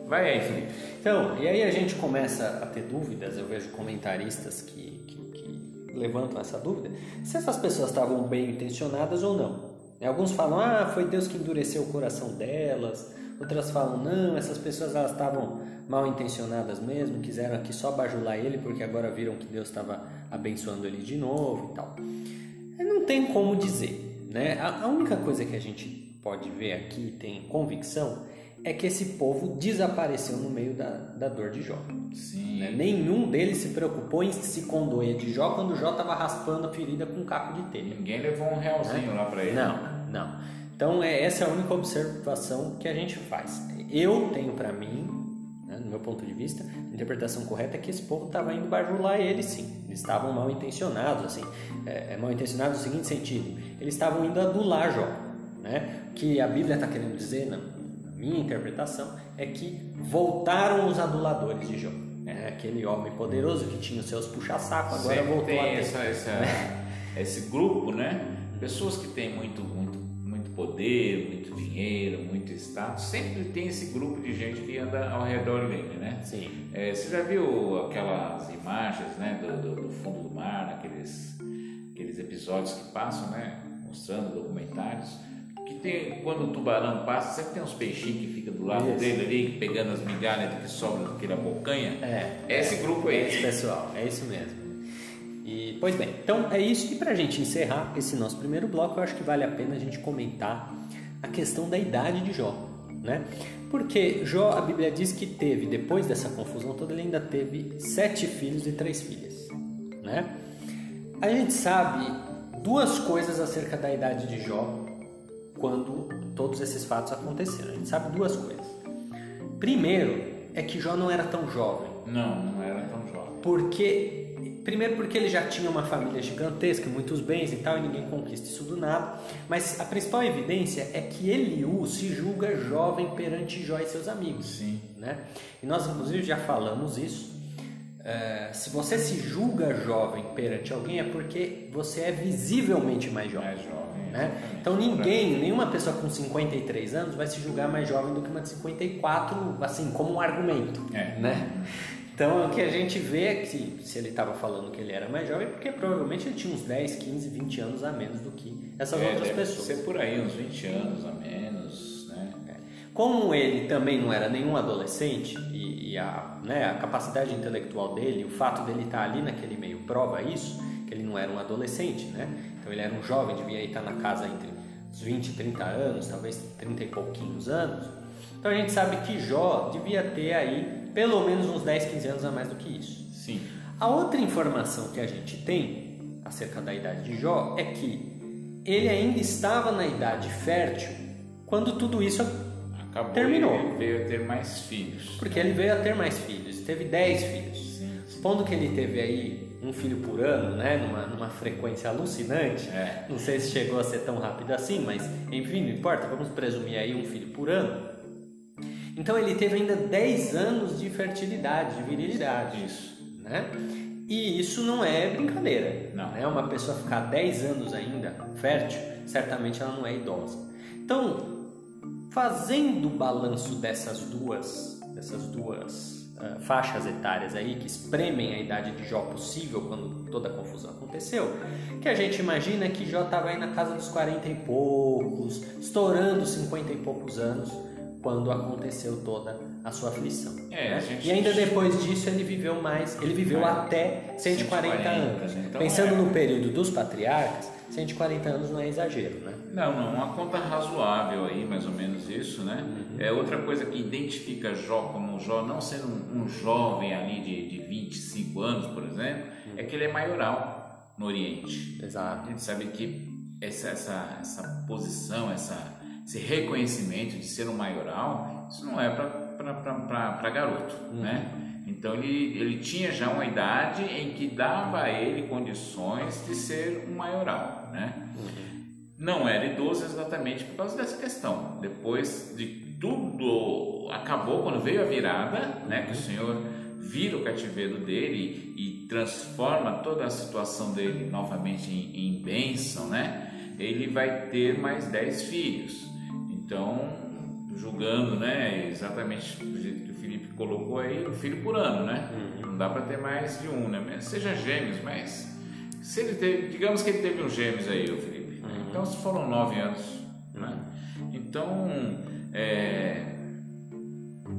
vai aí, Felipe. Então, e aí a gente começa a ter dúvidas. Eu vejo comentaristas que, que, que levantam essa dúvida se essas pessoas estavam bem intencionadas ou não. Alguns falam, ah, foi Deus que endureceu o coração delas. Outras falam, não, essas pessoas elas estavam mal intencionadas mesmo, quiseram aqui só bajular ele porque agora viram que Deus estava abençoando ele de novo e tal. Não tem como dizer, né? A única coisa que a gente pode ver aqui, tem convicção, é que esse povo desapareceu no meio da, da dor de Jó. Sim. Né? Nenhum deles se preocupou em se condoer de Jó quando Jó estava raspando a ferida com um caco de telha. Ninguém levou um realzinho lá para ele. Não, não. Então é, essa é a única observação que a gente faz. Eu tenho para mim, né, no meu ponto de vista, a interpretação correta é que esse povo estava indo bajular ele sim. Eles estavam mal intencionados, assim. É, é mal intencionados no seguinte sentido: eles estavam indo adular Jó. Né? O que a Bíblia está querendo dizer, na minha interpretação, é que voltaram os aduladores de Jó. É, aquele homem poderoso que tinha os seus puxa-saco, agora Sempre voltou tem a ter. essa, essa- (laughs) esse grupo, né? Pessoas que têm muito, muito, muito poder, muito dinheiro, muito status, sempre tem esse grupo de gente que anda ao redor dele, né? Sim. É, você já viu aquelas imagens né, do, do- do fundo do mar, aqueles, aqueles episódios que passam, né, mostrando documentários, que tem, quando o tubarão passa, sempre tem uns peixinhos que ficam do lado Isso. dele ali, pegando as migalhas que sobram daquela bocanha. É. Esse grupo É aí. esse pessoal, é isso mesmo. E, pois bem, então é isso. E para a gente encerrar esse nosso primeiro bloco, eu acho que vale a pena a gente comentar a questão da idade de Jó, né? Porque Jó, a Bíblia diz que teve, depois dessa confusão toda, ele ainda teve sete filhos e três filhas, né? A gente sabe duas coisas acerca da idade de Jó quando todos esses fatos aconteceram. A gente sabe duas coisas. Primeiro é que Jó não era tão jovem. Não, não era tão jovem. Porque primeiro porque ele já tinha uma família gigantesca, muitos bens e tal, e ninguém conquista isso do nada. Mas a principal evidência é que Eliú se julga jovem perante Jó e seus amigos, Sim. né? E nós inclusive já falamos isso. É, se você se julga jovem perante alguém é porque você é visivelmente mais jovem. Mais jovem. Né? Então ninguém, nenhuma pessoa com 53 anos vai se julgar mais jovem do que uma de 54, assim, como um argumento, É. né? Então o que a gente vê é que se ele estava falando que ele era mais jovem, é porque provavelmente ele tinha uns 10, 15, 20 anos a menos do que essas É, outras deve pessoas. ser por aí, uns 20 anos a menos, né? Como ele também não era nenhum adolescente e, e a, né, a capacidade intelectual dele, o fato dele estar ali naquele meio prova isso, que ele não era um adolescente, né? Então ele era um jovem, devia estar na casa entre os 20 e 30 anos, talvez 30 e pouquinhos anos. Então a gente sabe que Jó devia ter aí pelo menos uns 10, 15 anos a mais do que isso. Sim. A outra informação que a gente tem acerca da idade de Jó é que ele ainda estava na idade fértil quando tudo isso Acabou Terminou. Ele veio a ter mais filhos. porque ele veio a ter mais filhos, teve 10 filhos. Supondo que ele teve aí um filho por ano, né, numa, numa frequência alucinante, É. não sei se chegou a ser tão rápido assim, mas enfim, não importa, vamos presumir aí um filho por ano. Então ele teve ainda 10 anos de fertilidade, de virilidade, Isso. né? E isso não é brincadeira. Não. Né? Uma pessoa ficar 10 anos ainda fértil, certamente ela não é idosa. Então, fazendo o balanço dessas duas, dessas duas faixas etárias aí que espremem a idade de Jó possível quando toda a confusão aconteceu, que a gente imagina que Jó estava aí na casa dos 40 e poucos, estourando 50 e poucos anos quando aconteceu toda a sua aflição. É, né? a gente- E ainda depois disso ele viveu mais, ele viveu até 140, 140, anos. então Pensando é. no período dos patriarcas, 140 anos não é exagero, né? Não, não, uma conta razoável aí, mais ou menos isso, né? É outra coisa que identifica Jó como Jó, não sendo um, um jovem ali de, de 25 anos, por exemplo, é que ele é maioral no Oriente. A Exato. gente sabe que essa, essa, essa posição, essa, esse reconhecimento de ser um maioral, isso não é para garoto, né? Então ele, ele tinha já uma idade em que dava a ele condições de ser um maioral, né? Não era idoso exatamente por causa dessa questão. Depois de tudo acabou, quando veio a virada, né? Que o Senhor vira o cativeiro dele e transforma toda a situação dele novamente em, em bênção, né? Ele vai ter mais dez filhos. Então, julgando, né? Exatamente do jeito que o Felipe colocou aí, um filho por ano, né? Não dá para ter mais de um, né? Seja gêmeos, mas se ele teve, digamos que ele teve uns gêmeos aí, o Felipe. Então, se foram nove anos, né? Então, é,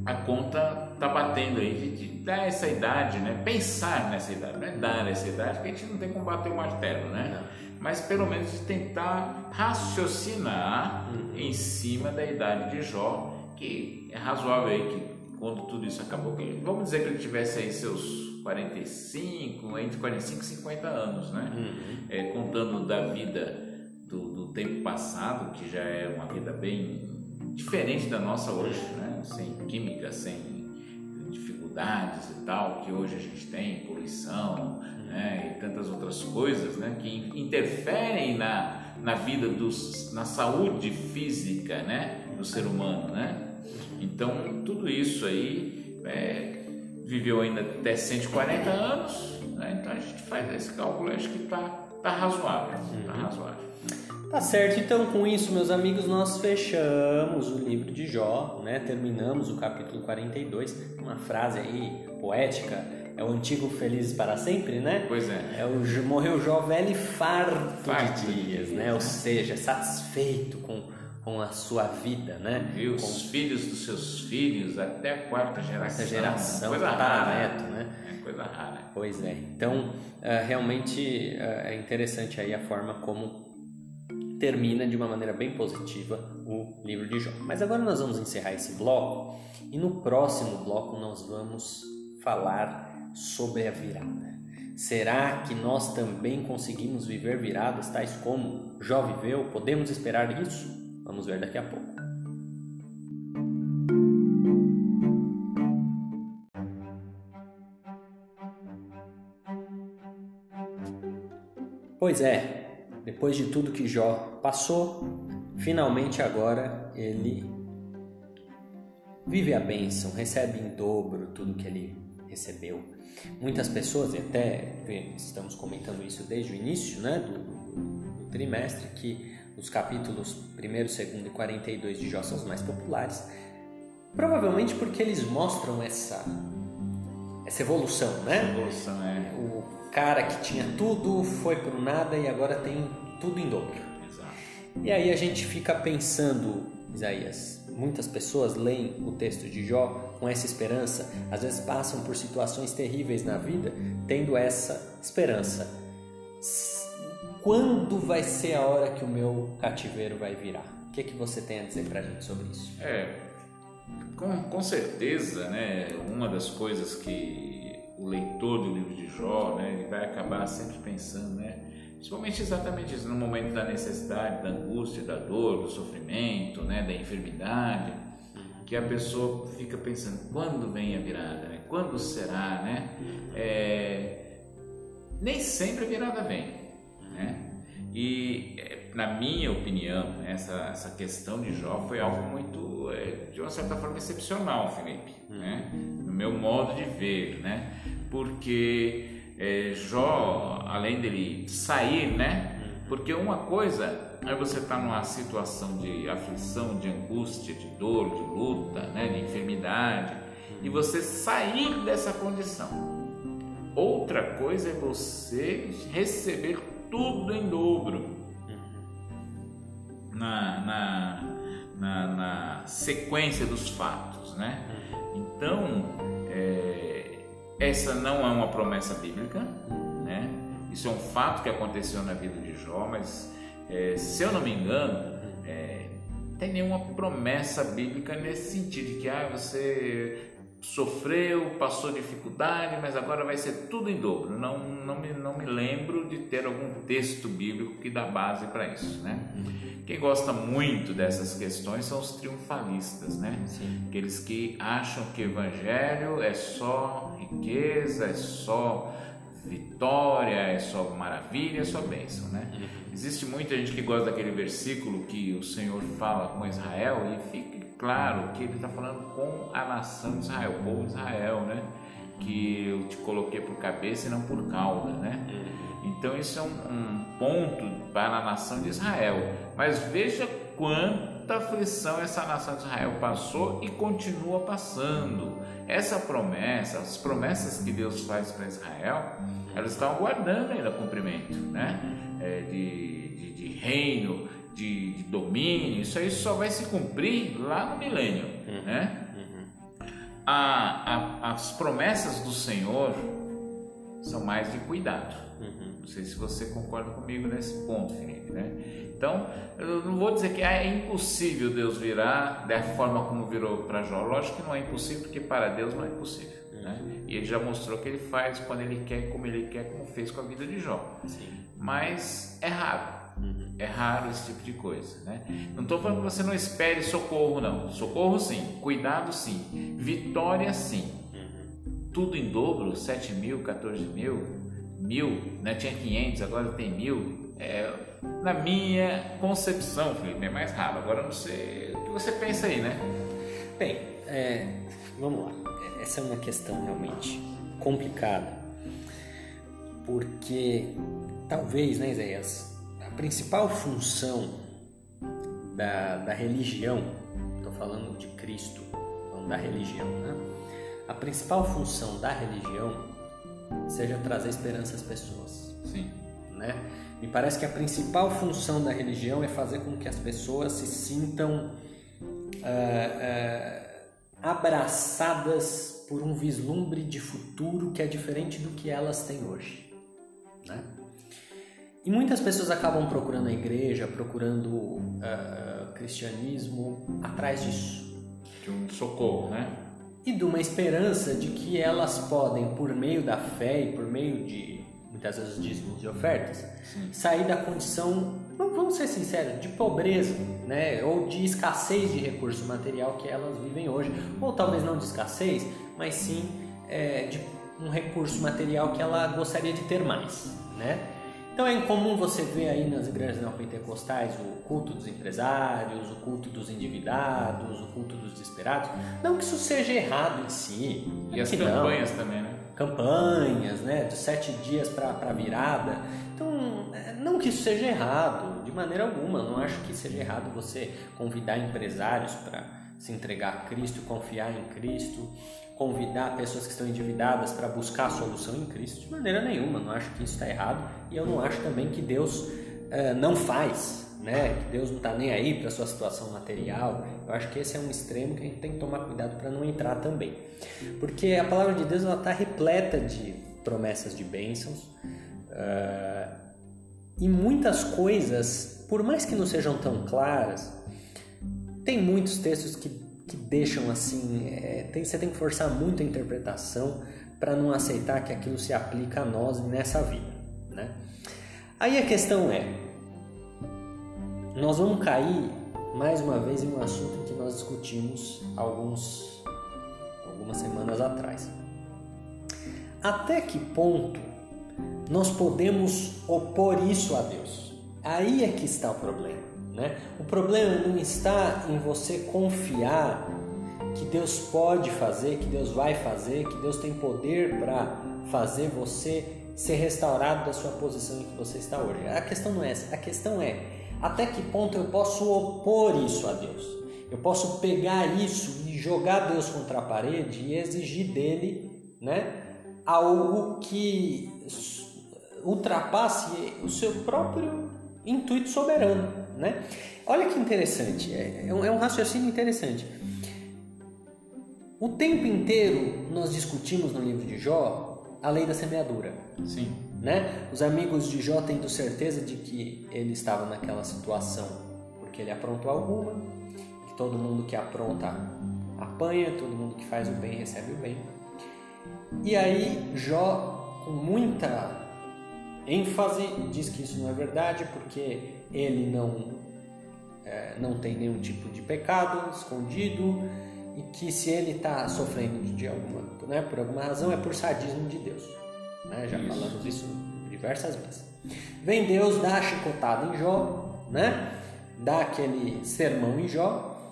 a conta tá batendo aí de, de dar essa idade, né? Pensar nessa idade, não é dar essa idade, porque a gente não tem como bater o martelo, né? Mas pelo menos de tentar raciocinar em cima da idade de Jó, que é razoável aí que quando tudo isso acabou, vamos dizer que ele tivesse aí seus 45, entre 45 e 50 anos, né? Uhum. É, contando da vida do, do, tempo passado, que já é uma vida bem diferente da nossa hoje, né? Sem química, sem dificuldades e tal, que hoje a gente tem, poluição, né? E tantas outras coisas, né? Que interferem na, na vida dos, na saúde física, né? Do ser humano, né? Então, tudo isso aí é, viveu ainda até 140 anos, né? então a gente faz esse cálculo, acho que está tá razoável, tá uhum. razoável. Tá certo, então com isso, meus amigos, nós fechamos o livro de Jó, né? Terminamos o capítulo 42, uma frase aí poética, é o antigo felizes para sempre, né? Pois é. é o, morreu Jó velho e farto, farto de dias, né? Ou seja, satisfeito com com a sua vida, né? E os com... filhos dos seus filhos até a quarta geração. Quarta geração, coisa rara, neto, né? É coisa rara. Pois é. Então, uh, realmente uh, é interessante aí a forma como termina de uma maneira bem positiva o livro de Jó. Mas agora nós vamos encerrar esse bloco e no próximo bloco nós vamos falar sobre a virada. Será que nós também conseguimos viver viradas tais como Jó viveu? Podemos esperar isso? Vamos ver daqui a pouco. Pois é, depois de tudo que Jó passou, finalmente agora ele vive a bênção, recebe em dobro tudo que ele recebeu. Muitas pessoas, e até estamos comentando isso desde o início né, do, do, do trimestre, que os capítulos 1, 2 e 42 de Jó são os mais populares, provavelmente porque eles mostram essa essa evolução, né? Evolução, é. O cara que tinha tudo foi pro nada e agora tem tudo em dobro. Exato. E aí a gente fica pensando, Isaías, muitas pessoas leem o texto de Jó com essa esperança, às vezes passam por situações terríveis na vida, tendo essa esperança quando vai ser a hora que o meu cativeiro vai virar? O que, é que você tem a dizer para a gente sobre isso? É, com, com certeza, né, uma das coisas que o leitor do livro de Jó, né, ele vai acabar sempre pensando, né, principalmente exatamente isso, no momento da necessidade, da angústia, da dor, do sofrimento, né, da enfermidade, que a pessoa fica pensando, quando vem a virada, né? quando será, né? É, nem sempre a virada vem, né? E, é, na minha opinião, essa, essa questão de Jó foi algo muito, é, de uma certa forma, excepcional, Felipe, uhum. né? no meu modo de ver, né? porque é, Jó, além dele sair, né? Uhum. porque uma coisa é você estar tá numa situação de aflição, de angústia, de dor, de luta, né? de enfermidade, e você sair dessa condição. Outra coisa é você receber tudo em dobro. Na, na, na, na sequência dos fatos, né? Então, é, essa não é uma promessa bíblica, né? Isso é um fato que aconteceu na vida de Jó, mas é, se eu não me engano, é, tem nenhuma promessa bíblica nesse sentido de que ah, você sofreu, passou dificuldade, mas agora vai ser tudo em dobro. Não, não, me, não me lembro de ter algum texto bíblico que dá base para isso, né? Quem gosta muito dessas questões são os triunfalistas, né? Sim. Aqueles que acham que o evangelho é só riqueza, é só vitória, é só maravilha, é só bênção, né? Uhum. Existe muita gente que gosta daquele versículo que o Senhor fala com Israel e fica claro que ele está falando com a nação de Israel, o povo de Israel, né? Que eu te coloquei por cabeça e não por cauda, né? Uhum. Então isso é um, um ponto para a nação de Israel. Mas veja quanta aflição essa nação de Israel passou e continua passando. Essa promessa, as promessas que Deus faz para Israel, elas estão aguardando ainda cumprimento, né? É, de, de, de reino, de, de, domínio, isso aí só vai se cumprir lá no milênio, uhum, né? Uhum. A, a, as promessas do Senhor, são mais de cuidado. Uhum. Não sei se você concorda comigo nesse ponto, Felipe, né? Então, eu não vou dizer que ah, é impossível Deus virar da forma como virou para Jó. Lógico que não é impossível, porque para Deus não é impossível. Uhum. Né? E ele já mostrou que ele faz quando ele quer, como ele quer, como fez com a vida de Jó. Sim. Mas é raro. Uhum. É raro esse tipo de coisa, né? Não estou falando que você não espere socorro, não. Socorro sim, cuidado sim, vitória sim. Uhum. Tudo em dobro, 7 mil, 14 mil, mil, né? tinha 500, agora tem mil. É, na minha concepção, Felipe, é mais raro. Agora não sei o que você pensa aí, né? Bem, é, vamos lá. Essa é uma questão realmente complicada, porque talvez, né, Isaías, principal função da, da religião, estou falando de Cristo, não da religião, né? A principal função da religião seja trazer esperança às pessoas. Sim. Né? Me parece que a principal função da religião é fazer com que as pessoas se sintam uh, uh, abraçadas por um vislumbre de futuro que é diferente do que elas têm hoje. Né? E muitas pessoas acabam procurando a igreja, procurando uh, cristianismo atrás disso. De um socorro, né? E de uma esperança de que elas podem, por meio da fé e por meio de muitas vezes dízimos e ofertas, Sim. sair da condição, vamos ser sinceros, de pobreza, né? Ou de escassez de recurso material que elas vivem hoje. Ou talvez não de escassez, mas sim é, de um recurso material que ela gostaria de ter mais, né? Então é incomum você ver aí nas igrejas neopentecostais o culto dos empresários, o culto dos endividados, o culto dos desesperados. Não que isso seja errado em si. E as campanhas não. também, né? Campanhas, né? De sete dias para a virada. Então, é, não que isso seja errado, de maneira alguma. Não acho que seja errado você convidar empresários para se entregar a Cristo, confiar em Cristo convidar pessoas que estão endividadas para buscar a solução em Cristo, de maneira nenhuma. Não acho que isso está errado e eu não acho também que Deus uh, não faz, né? Que Deus não está nem aí para a sua situação material. Eu acho que esse é um extremo que a gente tem que tomar cuidado para não entrar também, porque a palavra de Deus está repleta de promessas de bênçãos uh, e muitas coisas, por mais que não sejam tão claras, tem muitos textos que que deixam assim, é, tem, você tem que forçar muito a interpretação para não aceitar que aquilo se aplica a nós nessa vida, né? Aí a questão é, nós vamos cair mais uma vez em um assunto que nós discutimos alguns algumas semanas atrás. Até que ponto nós podemos opor isso a Deus? Aí é que está o problema. Né? O problema não está em você confiar que Deus pode fazer, que Deus vai fazer, que Deus tem poder para fazer você ser restaurado da sua posição em que você está hoje. A questão não é essa. A questão é até que ponto eu posso opor isso a Deus. Eu posso pegar isso e jogar Deus contra a parede e exigir dele, né, algo que ultrapasse o seu próprio intuito soberano né? Olha que interessante, é, é, um, é um raciocínio interessante. O tempo inteiro nós discutimos no livro de Jó a lei da semeadura. Sim. Né? Os amigos de Jó tendo certeza de que ele estava naquela situação porque ele aprontou alguma, que todo mundo que apronta apanha, todo mundo que faz o bem recebe o bem. E aí Jó, com muita ênfase, diz que isso não é verdade porque ele não, é, não tem nenhum tipo de pecado escondido e que se ele está sofrendo de alguma, né, por alguma razão é por sadismo de Deus. Né? Já isso. falamos isso diversas vezes. Vem Deus, dá a chicotada em Jó, né? dá aquele sermão em Jó,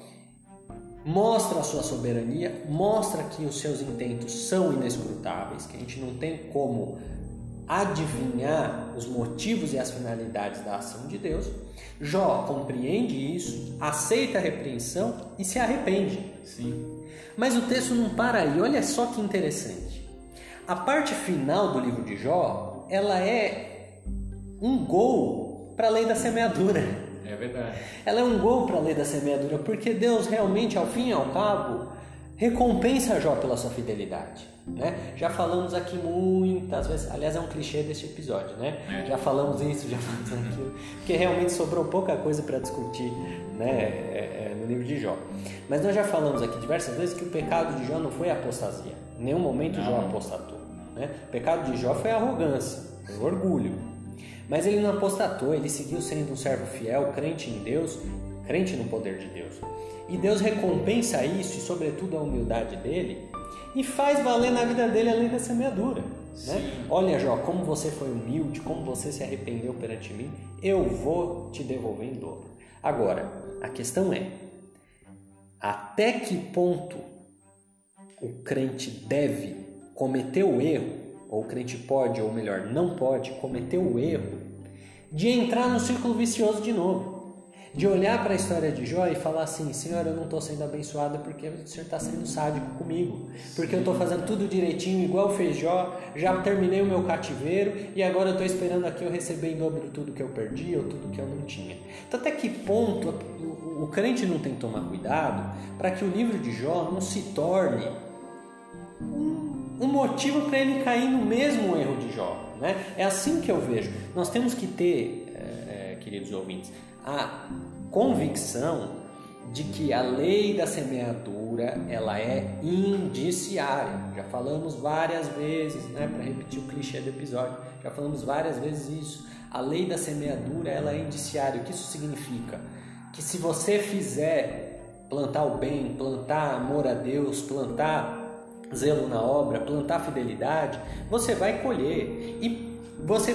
mostra a sua soberania, mostra que os seus intentos são inescrutáveis, que a gente não tem como adivinhar os motivos e as finalidades da ação de Deus, Jó compreende isso, aceita a repreensão e se arrepende. Sim. Mas o texto não para aí, olha só que interessante. A parte final do livro de Jó, ela é um gol para a lei da semeadura. É verdade. Ela é um gol para a lei da semeadura, porque Deus realmente, ao fim e ao cabo, recompensa Jó pela sua fidelidade. Né? Já falamos aqui muitas vezes, aliás é um clichê deste episódio, né? É. Já falamos isso, já falamos aquilo, porque realmente sobrou pouca coisa para discutir né? É, é, no livro de Jó. Mas nós já falamos aqui diversas vezes que o pecado de Jó não foi apostasia. Em nenhum momento não. Jó apostatou. Né? O pecado de Jó foi arrogância, foi orgulho. Mas ele não apostatou, ele seguiu sendo um servo fiel, crente em Deus, crente no poder de Deus. E Deus recompensa isso e, sobretudo, a humildade dele e faz valer na vida dele a lei da semeadura. Né? Olha, Jó, como você foi humilde, como você se arrependeu perante mim, eu vou te devolver em dobro. Agora, a questão é: até que ponto o crente deve cometer o erro, ou o crente pode, ou melhor, não pode cometer o erro de entrar no círculo vicioso de novo? De olhar para a história de Jó e falar assim: Senhor, eu não estou sendo abençoada porque o Senhor está sendo sádico comigo, porque eu estou fazendo tudo direitinho, igual fez Jó, já terminei o meu cativeiro e agora estou esperando aqui eu receber em dobro tudo que eu perdi ou tudo que eu não tinha. Então, até que ponto o, crente não tem que tomar cuidado para que o livro de Jó não se torne um, motivo para ele cair no mesmo erro de Jó? Né? É assim que eu vejo. Nós temos que ter, é, é, queridos ouvintes, a convicção de que a lei da semeadura ela é indiciária. Já falamos várias vezes, né, para repetir o clichê do episódio, já falamos várias vezes isso. A lei da semeadura ela é indiciária. O que isso significa? Que se você fizer plantar o bem, plantar amor a Deus, plantar zelo na obra, plantar fidelidade, você vai colher. E você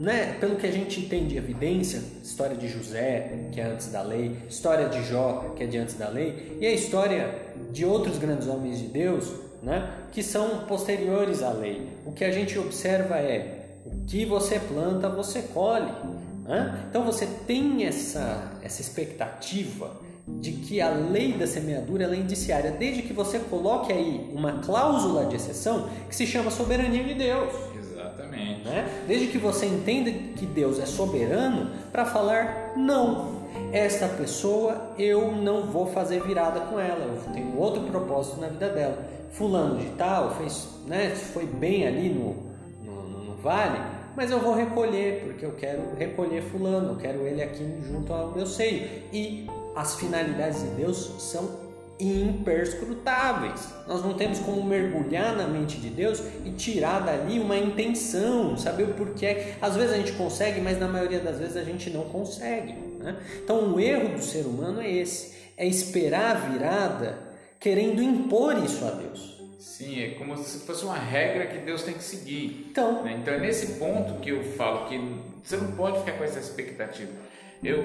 né, pelo que a gente tem de evidência, história de José, que é antes da lei, história de Jó, que é de antes da lei, e a história de outros grandes homens de Deus, né, que são posteriores à lei. O que a gente observa é o que você planta, você colhe. Né? Então você tem essa, essa expectativa de que a lei da semeadura é indiciária, desde que você coloque aí uma cláusula de exceção que se chama soberania de Deus. Exatamente. Né? Desde que você entenda que Deus é soberano para falar não. Esta pessoa eu não vou fazer virada com ela, eu tenho outro propósito na vida dela. Fulano de tal fez, né, foi bem ali no, no, no vale, mas eu vou recolher, porque eu quero recolher fulano, eu quero ele aqui junto ao meu seio. E as finalidades de Deus são imperscrutáveis. Nós não temos como mergulhar na mente de Deus e tirar dali uma intenção, saber o porquê. Às vezes a gente consegue, mas na maioria das vezes a gente não consegue. Né? Então o erro do ser humano é esse: é esperar a virada querendo impor isso a Deus. Sim, é como se fosse uma regra que Deus tem que seguir. Então, né? então é nesse ponto que eu falo que você não pode ficar com essa expectativa. Eu,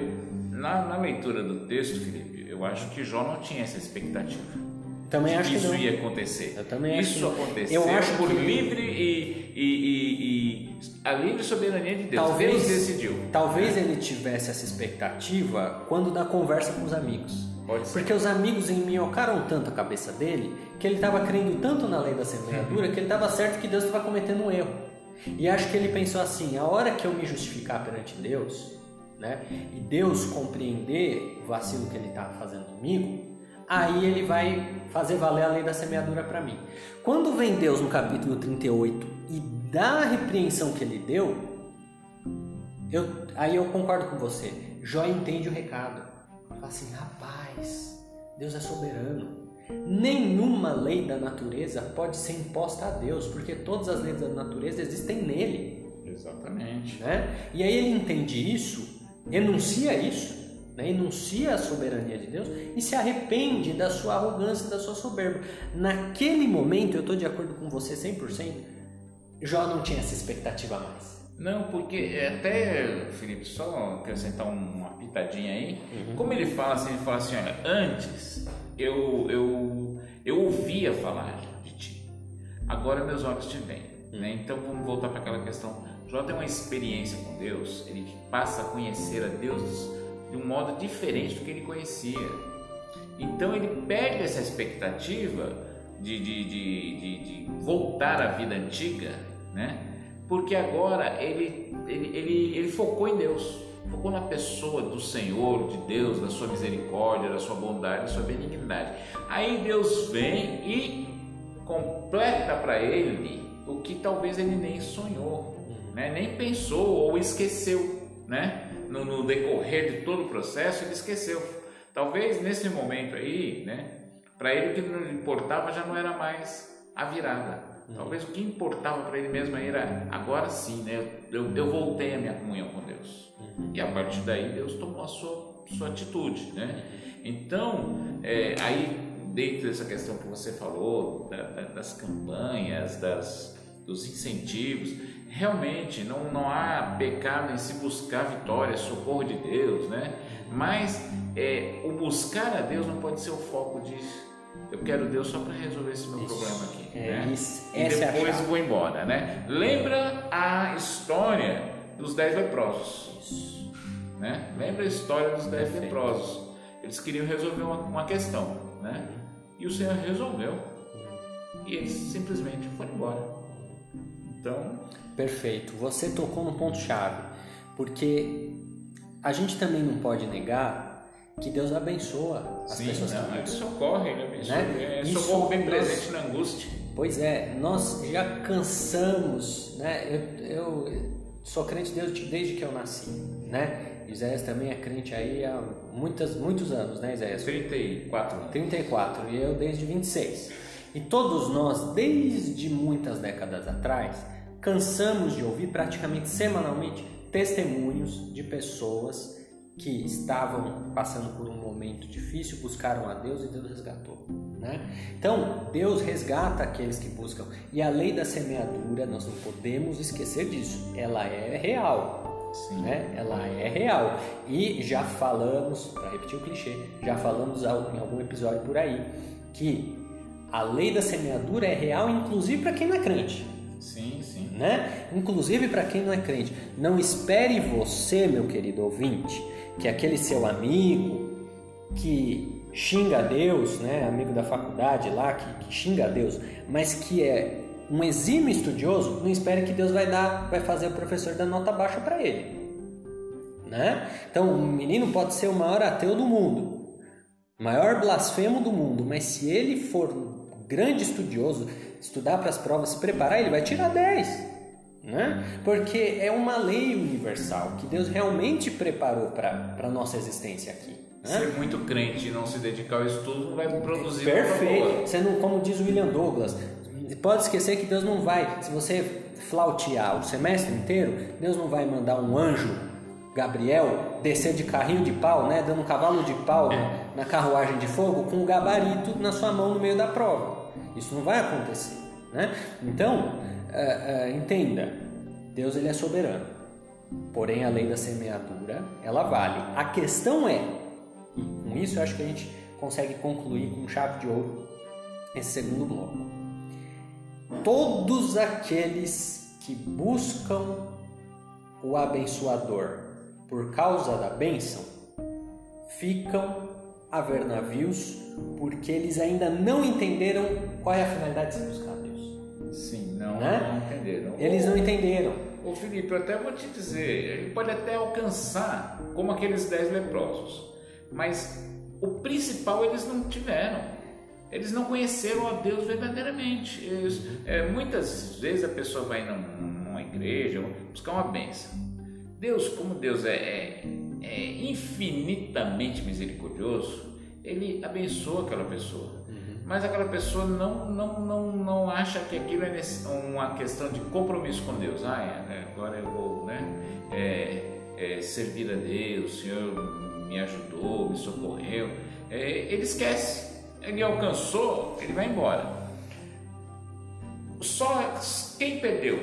na, na leitura do texto, Felipe, eu acho que Jó não tinha essa expectativa. Também acho que isso não. ia acontecer. Eu também isso acho aconteceu eu acho por que... livre e, e, e, e, a livre soberania de Deus. Talvez, Deus decidiu. Talvez ele tivesse essa expectativa quando da conversa com os amigos. Pode ser. Porque os amigos enminhocaram tanto a cabeça dele que ele estava crendo tanto na lei da semeadura que ele estava certo que Deus estava cometendo um erro. E acho que ele pensou assim: a hora que eu me justificar perante Deus, né? E Deus compreender o vacilo que ele está fazendo comigo, aí ele vai fazer valer a lei da semeadura para mim. Quando vem Deus no capítulo 38 e dá a repreensão que ele deu, eu, aí eu concordo com você. Jó entende o recado. Fala assim, rapaz, Deus é soberano. Nenhuma lei da natureza pode ser imposta a Deus, porque todas as leis da natureza existem nele. Exatamente. Né? E aí ele entende isso enuncia isso, né? enuncia a soberania de Deus e se arrepende da sua arrogância, da sua soberba. Naquele momento, eu estou de acordo com você 100%, Jó não tinha essa expectativa mais. Não, porque é até, Felipe, só acrescentar uma pitadinha aí, uhum. como ele fala assim, ele fala assim, olha, antes eu, eu, eu ouvia falar de ti, agora meus olhos te veem. Uhum. Né? Então vamos voltar para aquela questão Jó tem uma experiência com Deus, ele passa a conhecer a Deus de um modo diferente do que ele conhecia. Então ele perde essa expectativa de, de, de, de, voltar à vida antiga, né? porque agora ele, ele, ele, ele focou em Deus, focou na pessoa do Senhor, de Deus, da sua misericórdia, da sua bondade, da sua benignidade. Aí Deus vem e completa para ele o que talvez ele nem sonhou, né? nem pensou ou esqueceu, né? No, no, decorrer de todo o processo ele esqueceu. Talvez nesse momento aí, né? Para ele o que não importava já não era mais a virada. Talvez o que importava para ele mesmo era agora sim, né? Eu, eu voltei a minha comunhão com Deus. E a partir daí Deus tomou a sua, sua atitude, né? Então, é, aí dentro dessa questão que você falou, da, da, das campanhas, das, dos incentivos, realmente não, não há pecado em se buscar vitória, socorro de Deus, né? Mas é, o buscar a Deus não pode ser o foco disso. Eu quero Deus só para resolver esse meu isso, problema aqui. É, né? Isso, e depois é vou embora, né? Lembra a história dos dez leprosos. Isso. Né? Lembra a história dos dez Perfeito. leprosos. Eles queriam resolver uma, uma questão, né? E o Senhor resolveu. E eles simplesmente foram embora. Então. Perfeito. Você tocou no ponto-chave. Porque a gente também não pode negar que Deus abençoa as Sim, pessoas não, que Ele socorre, Ele abençoa. Né? É socorro bem presente na angústia. Pois é, nós já cansamos, né? Eu, eu sou crente de Deus desde que eu nasci, né? Isaías também é crente aí há muitas, muitos anos, né, Isaías? 34 anos. 34, e eu desde 26. E todos nós, desde muitas décadas atrás, cansamos de ouvir praticamente semanalmente testemunhos de pessoas que estavam passando por um momento difícil, buscaram a Deus e Deus resgatou. Né? Então, Deus resgata aqueles que buscam. E a lei da semeadura, nós não podemos esquecer disso, ela é real. Sim. Né? Ela é real. E já falamos, para repetir o clichê, já falamos em algum episódio por aí, que a lei da semeadura é real, inclusive para quem não é crente. Sim, sim. Né? Inclusive para quem não é crente. Não espere você, meu querido ouvinte, que aquele seu amigo que xinga a Deus, né, amigo da faculdade lá, que, que xinga a Deus, mas que é um exímio estudioso, não espere que Deus vai dar, vai fazer o professor dar nota baixa para ele. Né? Então, o menino pode ser o maior ateu do mundo, maior blasfemo do mundo, mas se ele for grande estudioso, estudar para as provas, se preparar, ele vai tirar 10. Né? Porque é uma lei universal que Deus realmente preparou para a nossa existência aqui. Né? Ser muito crente e não se dedicar ao estudo vai produzir Perfeito. Você não, como diz William Douglas, pode esquecer que Deus não vai, se você flautear o semestre inteiro, Deus não vai mandar um anjo, Gabriel, descer de carrinho de pau, né, dando um cavalo de pau é. na carruagem de fogo com o gabarito na sua mão no meio da prova. Isso não vai acontecer. Né? Então, uh, uh, entenda, Deus ele é soberano. Porém, a lei da semeadura, ela vale. A questão é, e com isso eu acho que a gente consegue concluir com chave de ouro esse segundo bloco todos aqueles que buscam o abençoador por causa da bênção ficam a ver navios porque eles ainda não entenderam qual é a finalidade de se buscar a Deus. Sim, não, né? não entenderam. Eles não entenderam. Ô Felipe, eu até vou te dizer, ele pode até alcançar como aqueles dez leprosos, mas o principal eles não tiveram. Eles não conheceram a Deus verdadeiramente. Eles, é, muitas vezes a pessoa vai numa igreja buscar uma bênção. Deus, como Deus é, é, é infinitamente misericordioso, Ele abençoa aquela pessoa. Uhum. Mas aquela pessoa não, não, não, não acha que aquilo é uma questão de compromisso com Deus. Ah, é, né, agora eu vou né, é, é, servir a Deus, o Senhor me ajudou, me socorreu. É, ele esquece ele alcançou, ele vai embora. Só quem perdeu?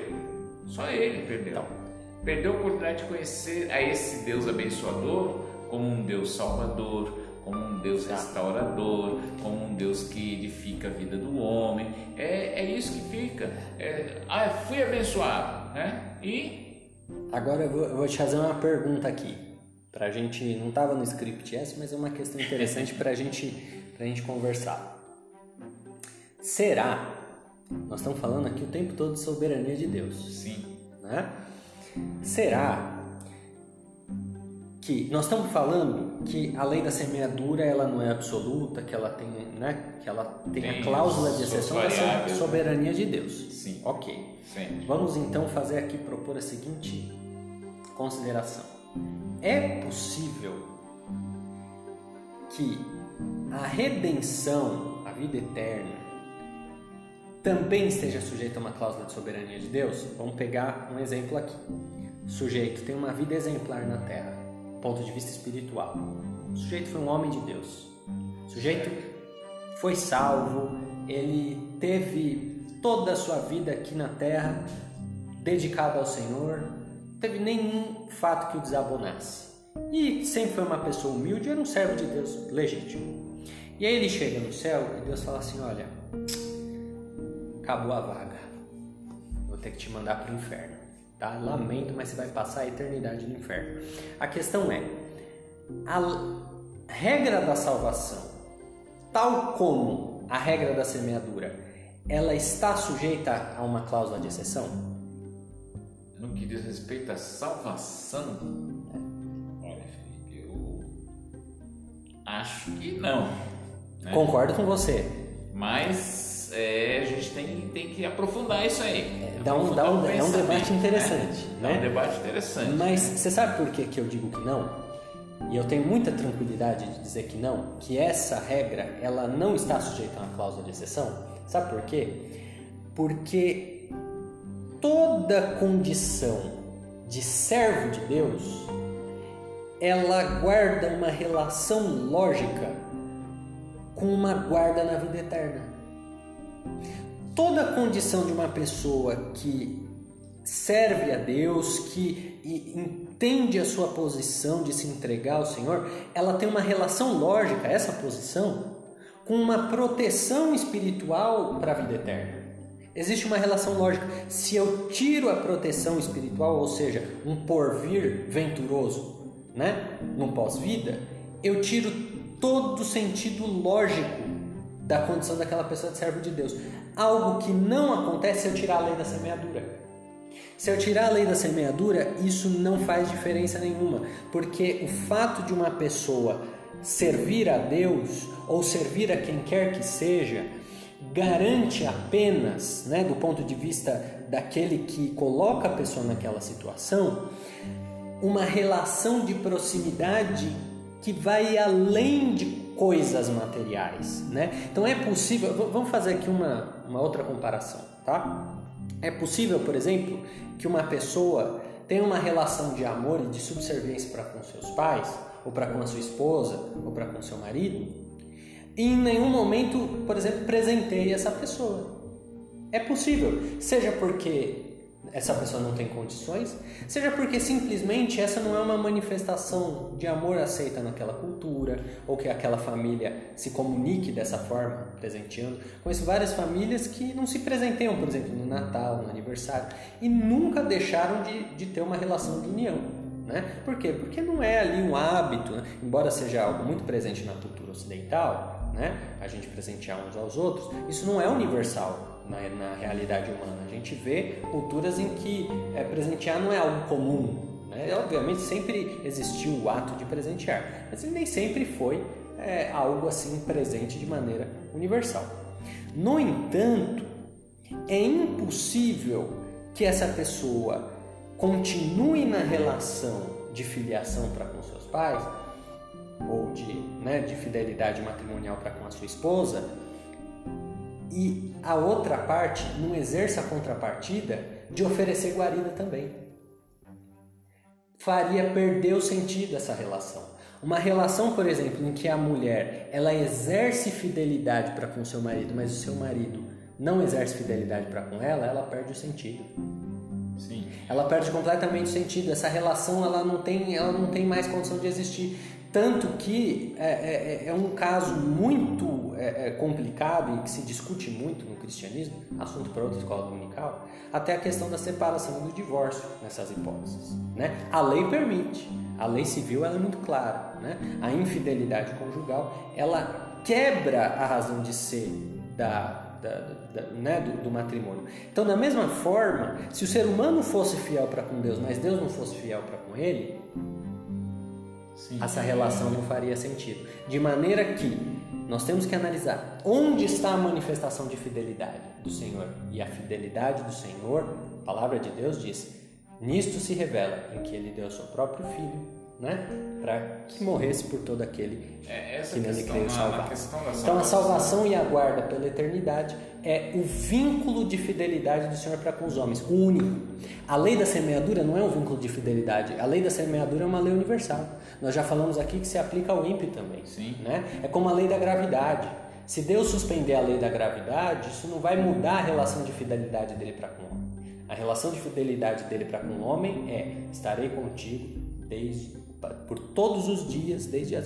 Só ele perdeu. Então. Perdeu a oportunidade de conhecer a esse Deus abençoador como um Deus salvador, como um Deus restaurador, como um Deus que edifica a vida do homem. É, é isso que fica. É, ah, fui abençoado, né? E agora eu vou, eu vou te fazer uma pergunta aqui. Pra gente, não estava no script essa, mas é uma questão interessante para a gente a gente conversar. Será? Nós estamos falando aqui o tempo todo de soberania de Deus. Sim. Né? Será que nós estamos falando que a lei da semeadura ela não é absoluta, que ela tem, né, que ela tem, tem a cláusula de exceção da soberania de Deus. Sim. Ok. Sim. Vamos então fazer aqui propor a seguinte consideração: é possível que a redenção, a vida eterna, também esteja sujeita a uma cláusula de soberania de Deus? Vamos pegar um exemplo aqui. O sujeito tem uma vida exemplar na Terra ponto de vista espiritual. O sujeito foi um homem de Deus. O sujeito foi salvo, ele teve toda a sua vida aqui na terra dedicado ao Senhor, não teve nenhum fato que o desabonasse. E sempre foi uma pessoa humilde, era um servo de Deus legítimo. E aí ele chega no céu e Deus fala assim: Olha, acabou a vaga, vou ter que te mandar para o inferno. Tá? Lamento, mas você vai passar a eternidade no inferno. A questão é: a regra da salvação, tal como a regra da semeadura, ela está sujeita a uma cláusula de exceção? No que diz respeito à salvação, olha, Felipe, eu acho que não. Né? Concordo com você. Mas é, a gente tem, tem que aprofundar isso aí. É, dá um, dá um, é um debate interessante. Né? Né? É um debate interessante. Mas você sabe por que, que eu digo que não? E eu tenho muita tranquilidade de dizer que não, que essa regra ela não está sujeita a uma cláusula de exceção. Sabe por quê? Porque toda condição de servo de Deus ela guarda uma relação lógica com uma guarda na vida eterna. Toda condição de uma pessoa que serve a Deus, que entende a sua posição de se entregar ao Senhor, ela tem uma relação lógica, essa posição, com uma proteção espiritual para a vida eterna. Existe uma relação lógica. Se eu tiro a proteção espiritual, ou seja, um porvir venturoso, né, no pós-vida, eu tiro todo o sentido lógico da condição daquela pessoa de servo de Deus. Algo que não acontece se eu tirar a lei da semeadura. Se eu tirar a lei da semeadura, isso não faz diferença nenhuma, porque o fato de uma pessoa servir a Deus ou servir a quem quer que seja garante apenas, né, do ponto de vista daquele que coloca a pessoa naquela situação, uma relação de proximidade que vai além de coisas materiais, né? Então é possível, vamos fazer aqui uma, uma outra comparação, tá? É possível, por exemplo, que uma pessoa tenha uma relação de amor e de subserviência para com seus pais, ou para com a sua esposa, ou para com seu marido, e em nenhum momento, por exemplo, presenteie essa pessoa. É possível, seja porque essa pessoa não tem condições, seja porque simplesmente essa não é uma manifestação de amor aceita naquela cultura, ou que aquela família se comunique dessa forma, presenteando. Conheço várias famílias que não se presenteiam, por exemplo, no Natal, no aniversário, e nunca deixaram de, de ter uma relação de união. Né? Por quê? Porque não é ali um hábito, né? embora seja algo muito presente na cultura ocidental, né? a gente presentear uns aos outros, isso não é universal na, na realidade humana. A gente vê culturas em que é, presentear não é algo comum. Né? Obviamente sempre existiu o ato de presentear, mas nem sempre foi é, algo assim presente de maneira universal. No entanto, é impossível que essa pessoa continue na relação de filiação para com seus pais ou de, né, de fidelidade matrimonial para com a sua esposa e a outra parte não exerce a contrapartida de oferecer guarida também. Faria perder o sentido dessa relação. Uma relação, por exemplo, em que a mulher ela exerce fidelidade para com seu marido, mas o seu marido não exerce fidelidade para com ela, ela perde o sentido. Sim. Ela perde completamente o sentido. Essa relação ela não tem, ela não tem mais condição de existir. Tanto que é, é, é, é um caso muito é, é, complicado e que se discute muito no cristianismo, assunto para outra escola dominical, até a questão da separação e do divórcio nessas hipóteses. Né? A lei permite, a lei civil ela é muito clara. Né? A infidelidade conjugal ela quebra a razão de ser da, da, da, né, do, do, matrimônio. Então, da mesma forma, se o ser humano fosse fiel para com Deus, mas Deus não fosse fiel para com ele, Sim. essa relação não faria sentido. De maneira que nós temos que analisar onde está a manifestação de fidelidade do Senhor. E a fidelidade do Senhor, a palavra de Deus diz, nisto se revela em que ele deu o seu próprio filho né? Para que morresse por todo aquele é, que nele creio salvar. Então a salvação e a guarda pela eternidade é o vínculo de fidelidade do Senhor para com os homens, o único. A lei da semeadura não é um vínculo de fidelidade. A lei da semeadura é uma lei universal. Nós já falamos aqui que se aplica ao ímpio também. Sim. Né? É como a lei da gravidade. Se Deus suspender a lei da gravidade, isso não vai mudar a relação de fidelidade dele para com o homem. A relação de fidelidade dele para com o homem é: estarei contigo desde por todos os dias, desde a,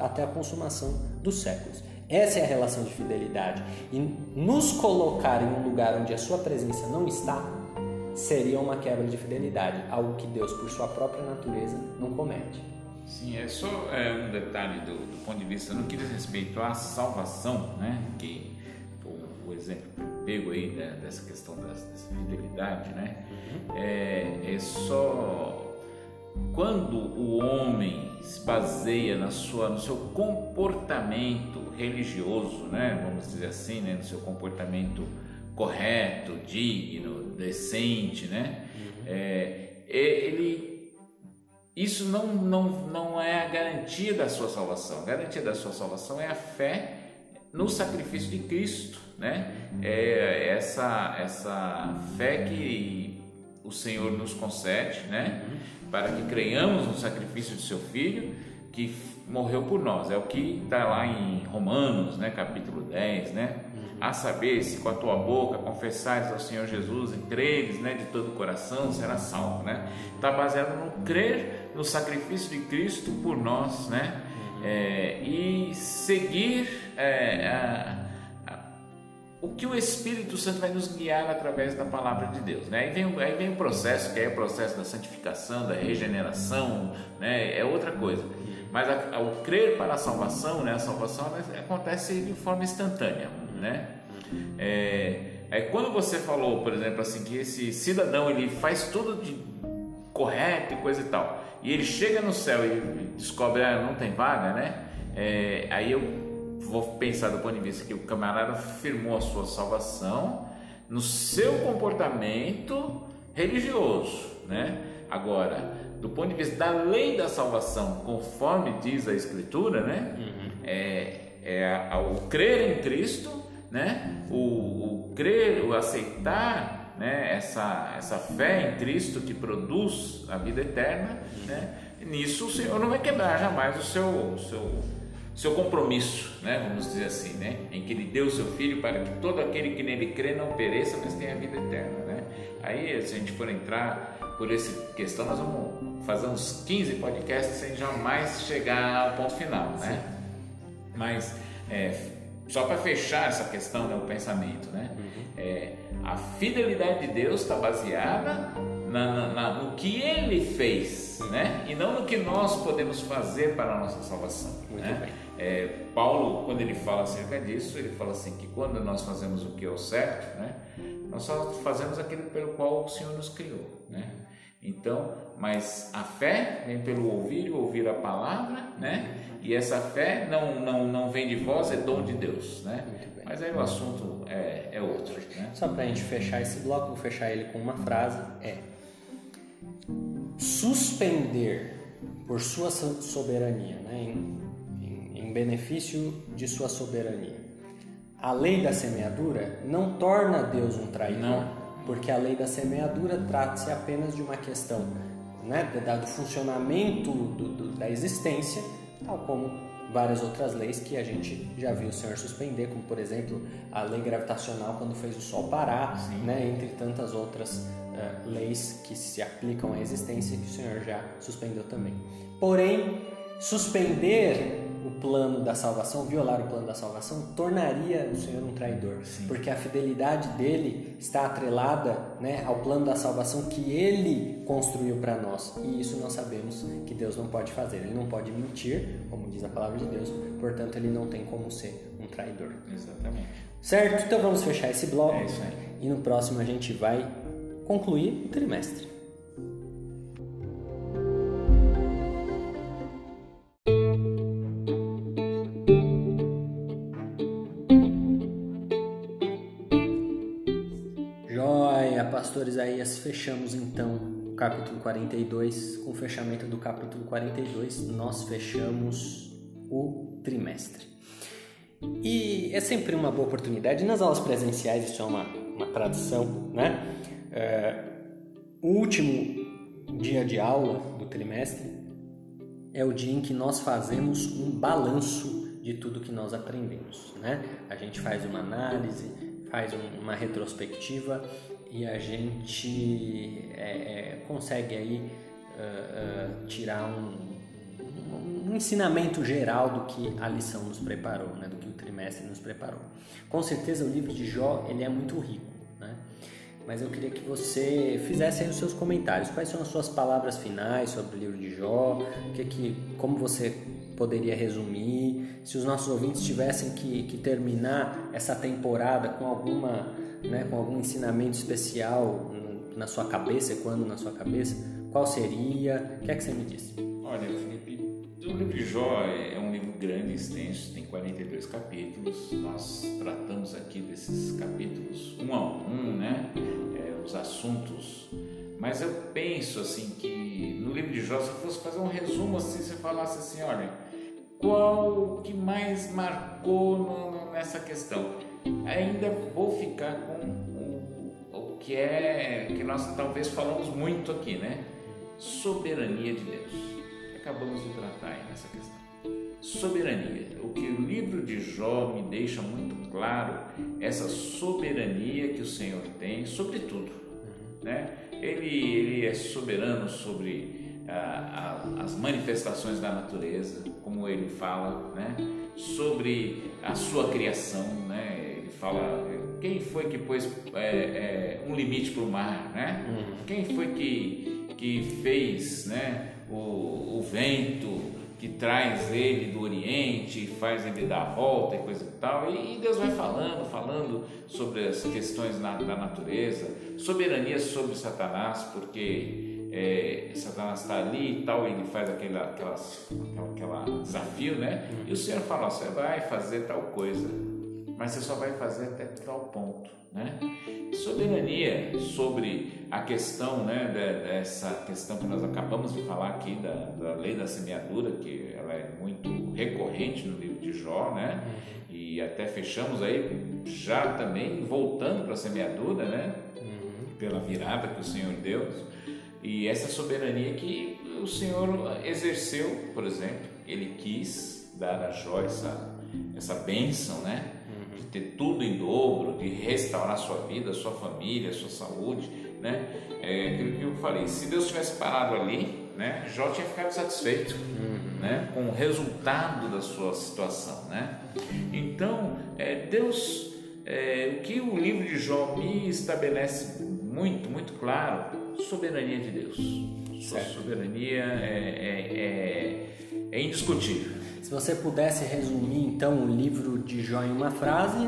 até a consumação dos séculos. Essa é a relação de fidelidade. E nos colocar em um lugar onde a sua presença não está, seria uma quebra de fidelidade, algo que Deus, por sua própria natureza, não comete. Sim, é só é, um detalhe do, do, ponto de vista no que diz respeito à salvação, né? Que o, o exemplo pego aí né, dessa questão dessa, dessa fidelidade, né? Uhum. É, é só quando o homem se baseia na sua, no seu comportamento religioso, né, vamos dizer assim, né, no seu comportamento correto, digno, decente, né, uhum. é, ele, isso não, não, não é a garantia da sua salvação. A garantia da sua salvação é a fé no sacrifício de Cristo, né? É essa essa fé que o Senhor nos concede, né? Para que creiamos no sacrifício de seu Filho, que morreu por nós. É o que está lá em Romanos, né, capítulo 10, né? A saber, se com a tua boca confessares ao Senhor Jesus e creres né, de todo o coração, será salvo, né? Está baseado no crer no sacrifício de Cristo por nós, né? É, e seguir é, a, o que o Espírito Santo vai nos guiar através da palavra de Deus. Né? Aí, vem, aí vem o processo, que é o processo da santificação, da regeneração, né? é outra coisa. Mas ao crer para a salvação, né? a salvação acontece de forma instantânea. Né? É, é, quando você falou, por exemplo, assim, que esse cidadão ele faz tudo de correto e coisa e tal, e ele chega no céu e descobre, ah, não tem vaga, né? É, aí eu vou pensar do ponto de vista que o camarada firmou a sua salvação no seu comportamento religioso, né? Agora, do ponto de vista da lei da salvação, conforme diz a Escritura, né? Uhum. É, é o crer em Cristo, né? O, o crer, o aceitar, né? Essa essa fé em Cristo que produz a vida eterna, né? Nisso o Senhor não vai quebrar jamais o seu, o seu seu compromisso, né, vamos dizer assim, né, em que ele deu o seu filho para que todo aquele que nele crê não pereça, mas tenha vida eterna, né? Aí, se a gente for entrar por essa questão, nós vamos fazer uns 15 podcasts sem jamais chegar ao ponto final, né? Mas é, só para fechar essa questão, né, o pensamento, né? Uhum. É, a fidelidade de Deus está baseada na, na, no que Ele fez, né? E não no que nós podemos fazer para a nossa salvação. Muito né? bem. É, Paulo, quando ele fala acerca disso, ele fala assim que quando nós fazemos o que é o certo, né, nós só fazemos aquilo pelo qual o Senhor nos criou, né? Então, mas a fé vem pelo ouvir e ouvir a palavra, né? E essa fé não não, não vem de vós, é dom de Deus, né? Mas aí o assunto é, é outro, né? Só para a gente fechar esse bloco, vou fechar ele com uma frase, é suspender por sua soberania, né? Em, em benefício de sua soberania. A lei da semeadura não torna Deus um traidor, não. porque a lei da semeadura trata-se apenas de uma questão né, do funcionamento do, do, da existência, tal como várias outras leis que a gente já viu o Senhor suspender, como por exemplo a lei gravitacional quando fez o Sol parar, né, entre tantas outras uh, leis que se aplicam à existência que o Senhor já suspendeu também. Porém, suspender o plano da salvação, violar o plano da salvação, tornaria o Senhor um traidor, Sim. porque a fidelidade dele está atrelada né, ao plano da salvação que ele construiu para nós. E isso nós sabemos que Deus não pode fazer. Ele não pode mentir, como diz a palavra de Deus, portanto, ele não tem como ser um traidor. Exatamente. Certo? Então vamos fechar esse bloco. É e no próximo a gente vai concluir o trimestre. Fechamos então o capítulo 42. Com o fechamento do capítulo 42, nós fechamos o trimestre. E é sempre uma boa oportunidade, nas aulas presenciais, isso é uma, uma tradição, né? É, o último dia de aula do trimestre é o dia em que nós fazemos um balanço de tudo que nós aprendemos, né? A gente faz uma análise, faz um, uma retrospectiva e a gente é, é, consegue aí uh, uh, tirar um, um, ensinamento geral do que a lição nos preparou, né? Do que o trimestre nos preparou. Com certeza o livro de Jó ele é muito rico mas eu queria que você fizesse aí os seus comentários. Quais são as suas palavras finais sobre o livro de Jó? Que que, como você poderia resumir? Se os nossos ouvintes tivessem que, que terminar essa temporada com alguma, né, com algum ensinamento especial na sua cabeça, quando na sua cabeça, qual seria? O que é que você me diz? Olha, Felipe, o livro de Jó é um livro grande, extenso, tem 42 capítulos. Nós tratamos aqui desses capítulos um a um, né? É, os assuntos. Mas eu penso assim que no livro de Jó, se eu fosse fazer um resumo assim, se eu falasse assim, olha, qual que mais marcou no, nessa questão? Ainda vou ficar com o, o que é que nós talvez falamos muito aqui, né? Soberania de Deus acabamos de tratar aí nessa questão. Soberania. O que o livro de Jó me deixa muito claro, essa soberania que o Senhor tem sobre tudo. Né? Ele, ele é soberano sobre a, as manifestações da natureza, como ele fala, né? sobre a sua criação. Né? Fala quem foi que pôs é, é, um limite para o mar, né? Uhum. Quem foi que, que fez, né? o, o vento que traz ele do Oriente e faz ele dar a volta e coisa e tal. E, Deus vai falando, falando sobre as questões na, da natureza, soberania sobre Satanás, porque é, Satanás está ali e tal, e ele faz aquele aquela, aquela desafio, né? E o Senhor fala: você vai fazer tal coisa, mas você só vai fazer até tal ponto, né? Soberania sobre a questão, né, dessa questão que nós acabamos de falar aqui da, da lei da semeadura, que ela é muito recorrente no livro de Jó, né? Uhum. E até fechamos aí já também voltando para a semeadura, né? Uhum. Pela virada que o Senhor deu. E essa soberania que o Senhor exerceu, por exemplo, ele quis dar a Jó essa, essa bênção, né? Ter tudo em dobro, de restaurar sua vida, sua família, sua saúde, né? É aquilo que eu falei, se Deus tivesse parado ali, né? Jó tinha ficado satisfeito, uhum. né? Com o resultado da sua situação, né? Então, é, Deus, é, o que o livro de Jó me estabelece muito, muito claro, soberania de Deus. Sua soberania é, é, é, indiscutível. Se você pudesse resumir então o livro de Jó em uma frase,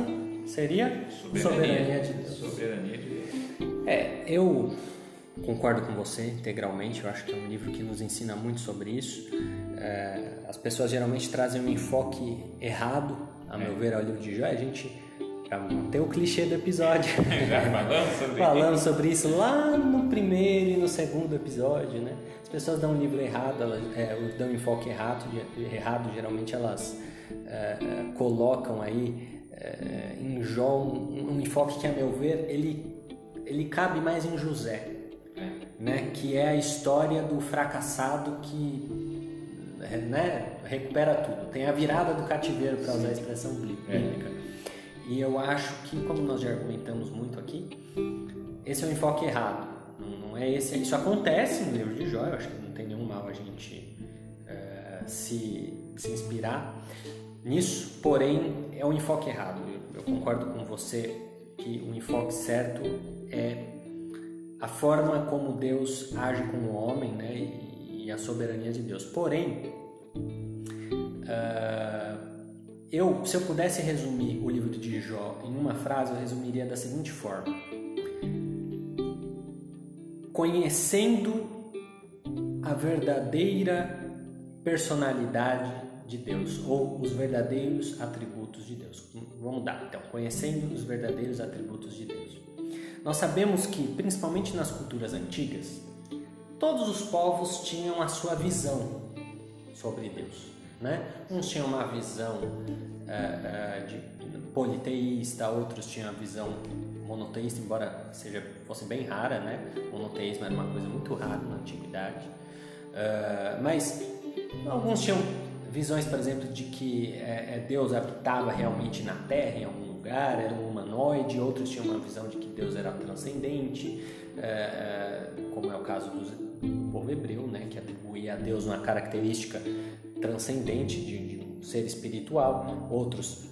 seria Soberania, Soberania de Deus. Soberania de Deus. É, eu concordo com você integralmente. Eu acho que é um livro que nos ensina muito sobre isso. É, as pessoas geralmente trazem um enfoque errado, a meu é. ver, ao livro de Jó. A gente para manter o clichê do episódio. (laughs) Já falamos sobre Falamos sobre isso lá no primeiro e no segundo episódio, né? As pessoas dão um livro errado, elas é, dão um enfoque errado, errado geralmente elas é, é, colocam aí é, em Jó um, um, enfoque que, a meu ver, ele, ele cabe mais em José, é. né? Que é a história do fracassado que né, recupera tudo. Tem a virada do cativeiro, para usar a expressão bíblica. É. E eu acho que, como nós já argumentamos muito aqui, esse é um enfoque errado. Não, é esse. Isso acontece no livro de Jó, eu acho que não tem nenhum mal a gente é, se, se inspirar nisso, porém é um enfoque errado. Eu, eu concordo com você que o enfoque certo é a forma como Deus age com o homem né, e, e a soberania de Deus. Porém, uh, eu, se eu pudesse resumir o livro de Jó em uma frase, eu resumiria da seguinte forma: Conhecendo a verdadeira personalidade de Deus ou os verdadeiros atributos de Deus. Vamos mudar então, conhecendo os verdadeiros atributos de Deus. Nós sabemos que, principalmente nas culturas antigas, todos os povos tinham a sua visão sobre Deus. Né? Uns tinham uma visão uh, uh, de politeísta, outros tinham a visão monoteísta, embora seja fosse bem rara, né? Monoteísmo era uma coisa muito rara na antiguidade. Uh, mas alguns tinham visões, por exemplo, de que é, Deus habitava realmente na Terra, em algum lugar, era um humanoide, outros tinham uma visão de que Deus era transcendente, é, como é o caso do povo hebreu, né, que atribuía a Deus uma característica transcendente de, de um ser espiritual, outros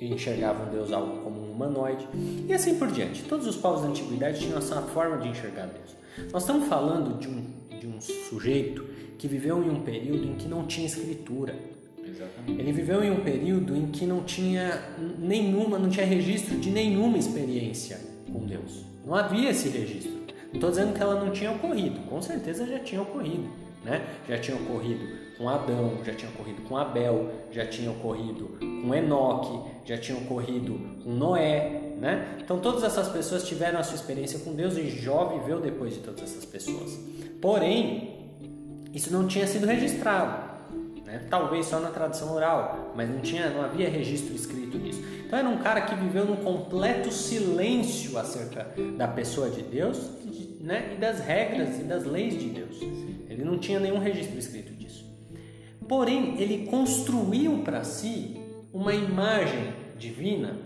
enxergavam Deus algo como um humanoide e assim por diante. Todos os povos da antiguidade tinham essa forma de enxergar Deus. Nós estamos falando de um, de um sujeito que viveu em um período em que não tinha escritura. Exatamente. Ele viveu em um período em que não tinha nenhuma, não tinha registro de nenhuma experiência com Deus. Não havia esse registro. Não estou dizendo que ela não tinha ocorrido, com certeza já tinha ocorrido. Né? Já tinha ocorrido com Adão, já tinha ocorrido com Abel, já tinha ocorrido com Enoque, já tinha ocorrido com Noé, né? Então todas essas pessoas tiveram a sua experiência com Deus e Jó viveu depois de todas essas pessoas. Porém, isso não tinha sido registrado, né? Talvez só na tradição oral, mas não tinha, não havia registro escrito disso. Então era um cara que viveu num completo silêncio acerca da pessoa de Deus, né? E das regras e das leis de Deus. Ele não tinha nenhum registro escrito disso. Porém, ele construiu para si uma imagem divina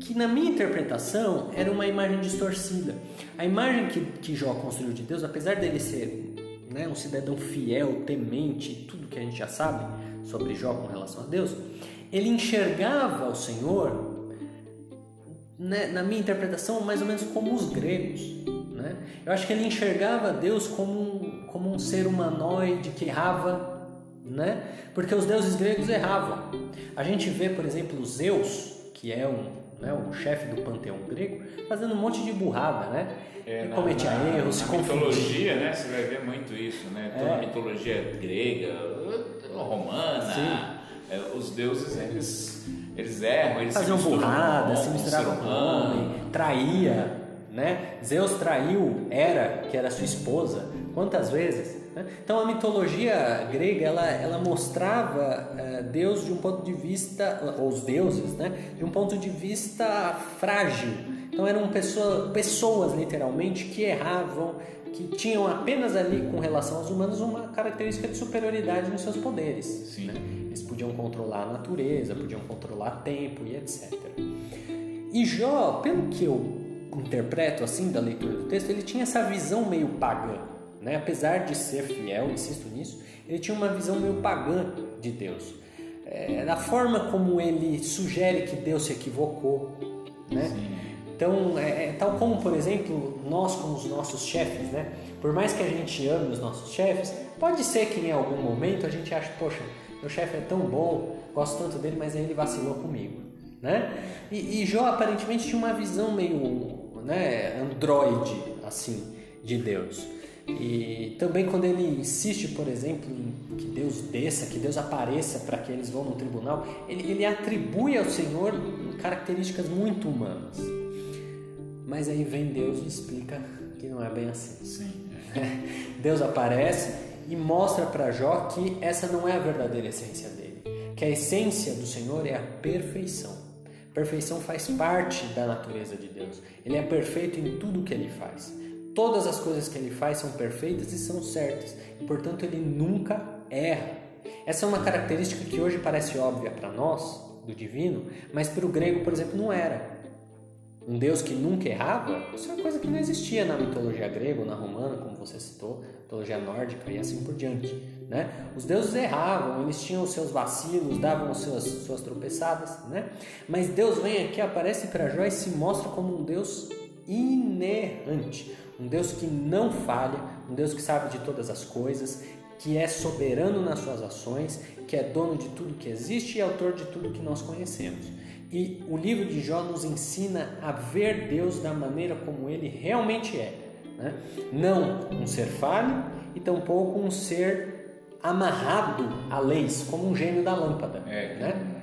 que, na minha interpretação, era uma imagem distorcida. A imagem que, que Jó construiu de Deus, apesar dele ser né, um cidadão fiel, temente, tudo que a gente já sabe sobre Jó com relação a Deus, ele enxergava o Senhor, né, na minha interpretação, mais ou menos como os gregos. Né? Eu acho que ele enxergava Deus como um, como um ser humanoide que errava, né? porque os deuses gregos erravam. A gente vê, por exemplo, Zeus, que é um, né, o chefe do panteão grego, fazendo um monte de burrada, né? É, cometia na, erros, na, na mitologia, né? Você vai ver muito isso, né? Toda é. a mitologia grega, romana, é, os deuses eles eles erram, eles faziam burrada, se misturavam com o homem, traía, né? Zeus traiu Hera, que era sua esposa, quantas vezes? Né? Então a mitologia grega ela, ela mostrava uh, Deus de um ponto de vista, ou os deuses, né? de um ponto de vista frágil. Então eram pessoa, pessoas literalmente que erravam, que tinham apenas ali com relação aos humanos uma característica de superioridade nos seus poderes. Né? Eles podiam controlar a natureza, podiam controlar tempo e etc. E Jó, pelo que eu interpreto assim da leitura do texto, ele tinha essa visão meio pagã. Né? Apesar de ser fiel, insisto nisso, ele tinha uma visão meio pagã de Deus. É, da forma como ele sugere que Deus se equivocou. Né? Então, é, é, tal como, por exemplo, nós com os nossos chefes, né? por mais que a gente ame os nossos chefes, pode ser que em algum momento a gente ache, poxa, meu chefe é tão bom, gosto tanto dele, mas aí ele vacilou comigo. Né? E, e Jó aparentemente tinha uma visão meio né, androide assim de Deus. E também quando ele insiste, por exemplo, em que Deus desça, que Deus apareça para que eles vão no tribunal, ele, ele atribui ao Senhor características muito humanas. Mas aí vem Deus e explica que não é bem assim. Sim. (laughs) Deus aparece e mostra para Jó que essa não é a verdadeira essência dele, que a essência do Senhor é a perfeição. Perfeição faz parte da natureza de Deus. Ele é perfeito em tudo que ele faz. Todas as coisas que ele faz são perfeitas e são certas, e portanto ele nunca erra. Essa é uma característica que hoje parece óbvia para nós, do divino, mas para o grego, por exemplo, não era. Um Deus que nunca errava, isso é uma coisa que não existia na mitologia grega ou na romana, como você citou, mitologia nórdica e assim por diante. Né? Os deuses erravam, eles tinham os seus vacilos, davam as suas, suas tropeçadas, né? mas Deus vem aqui, aparece para Jó e se mostra como um Deus inerrante, um Deus que não falha, um Deus que sabe de todas as coisas, que é soberano nas suas ações, que é dono de tudo que existe e autor de tudo que nós conhecemos. E o livro de Jó nos ensina a ver Deus da maneira como ele realmente é. Né? Não um ser falho e tampouco um ser amarrado a leis, como um gênio da lâmpada. É, né?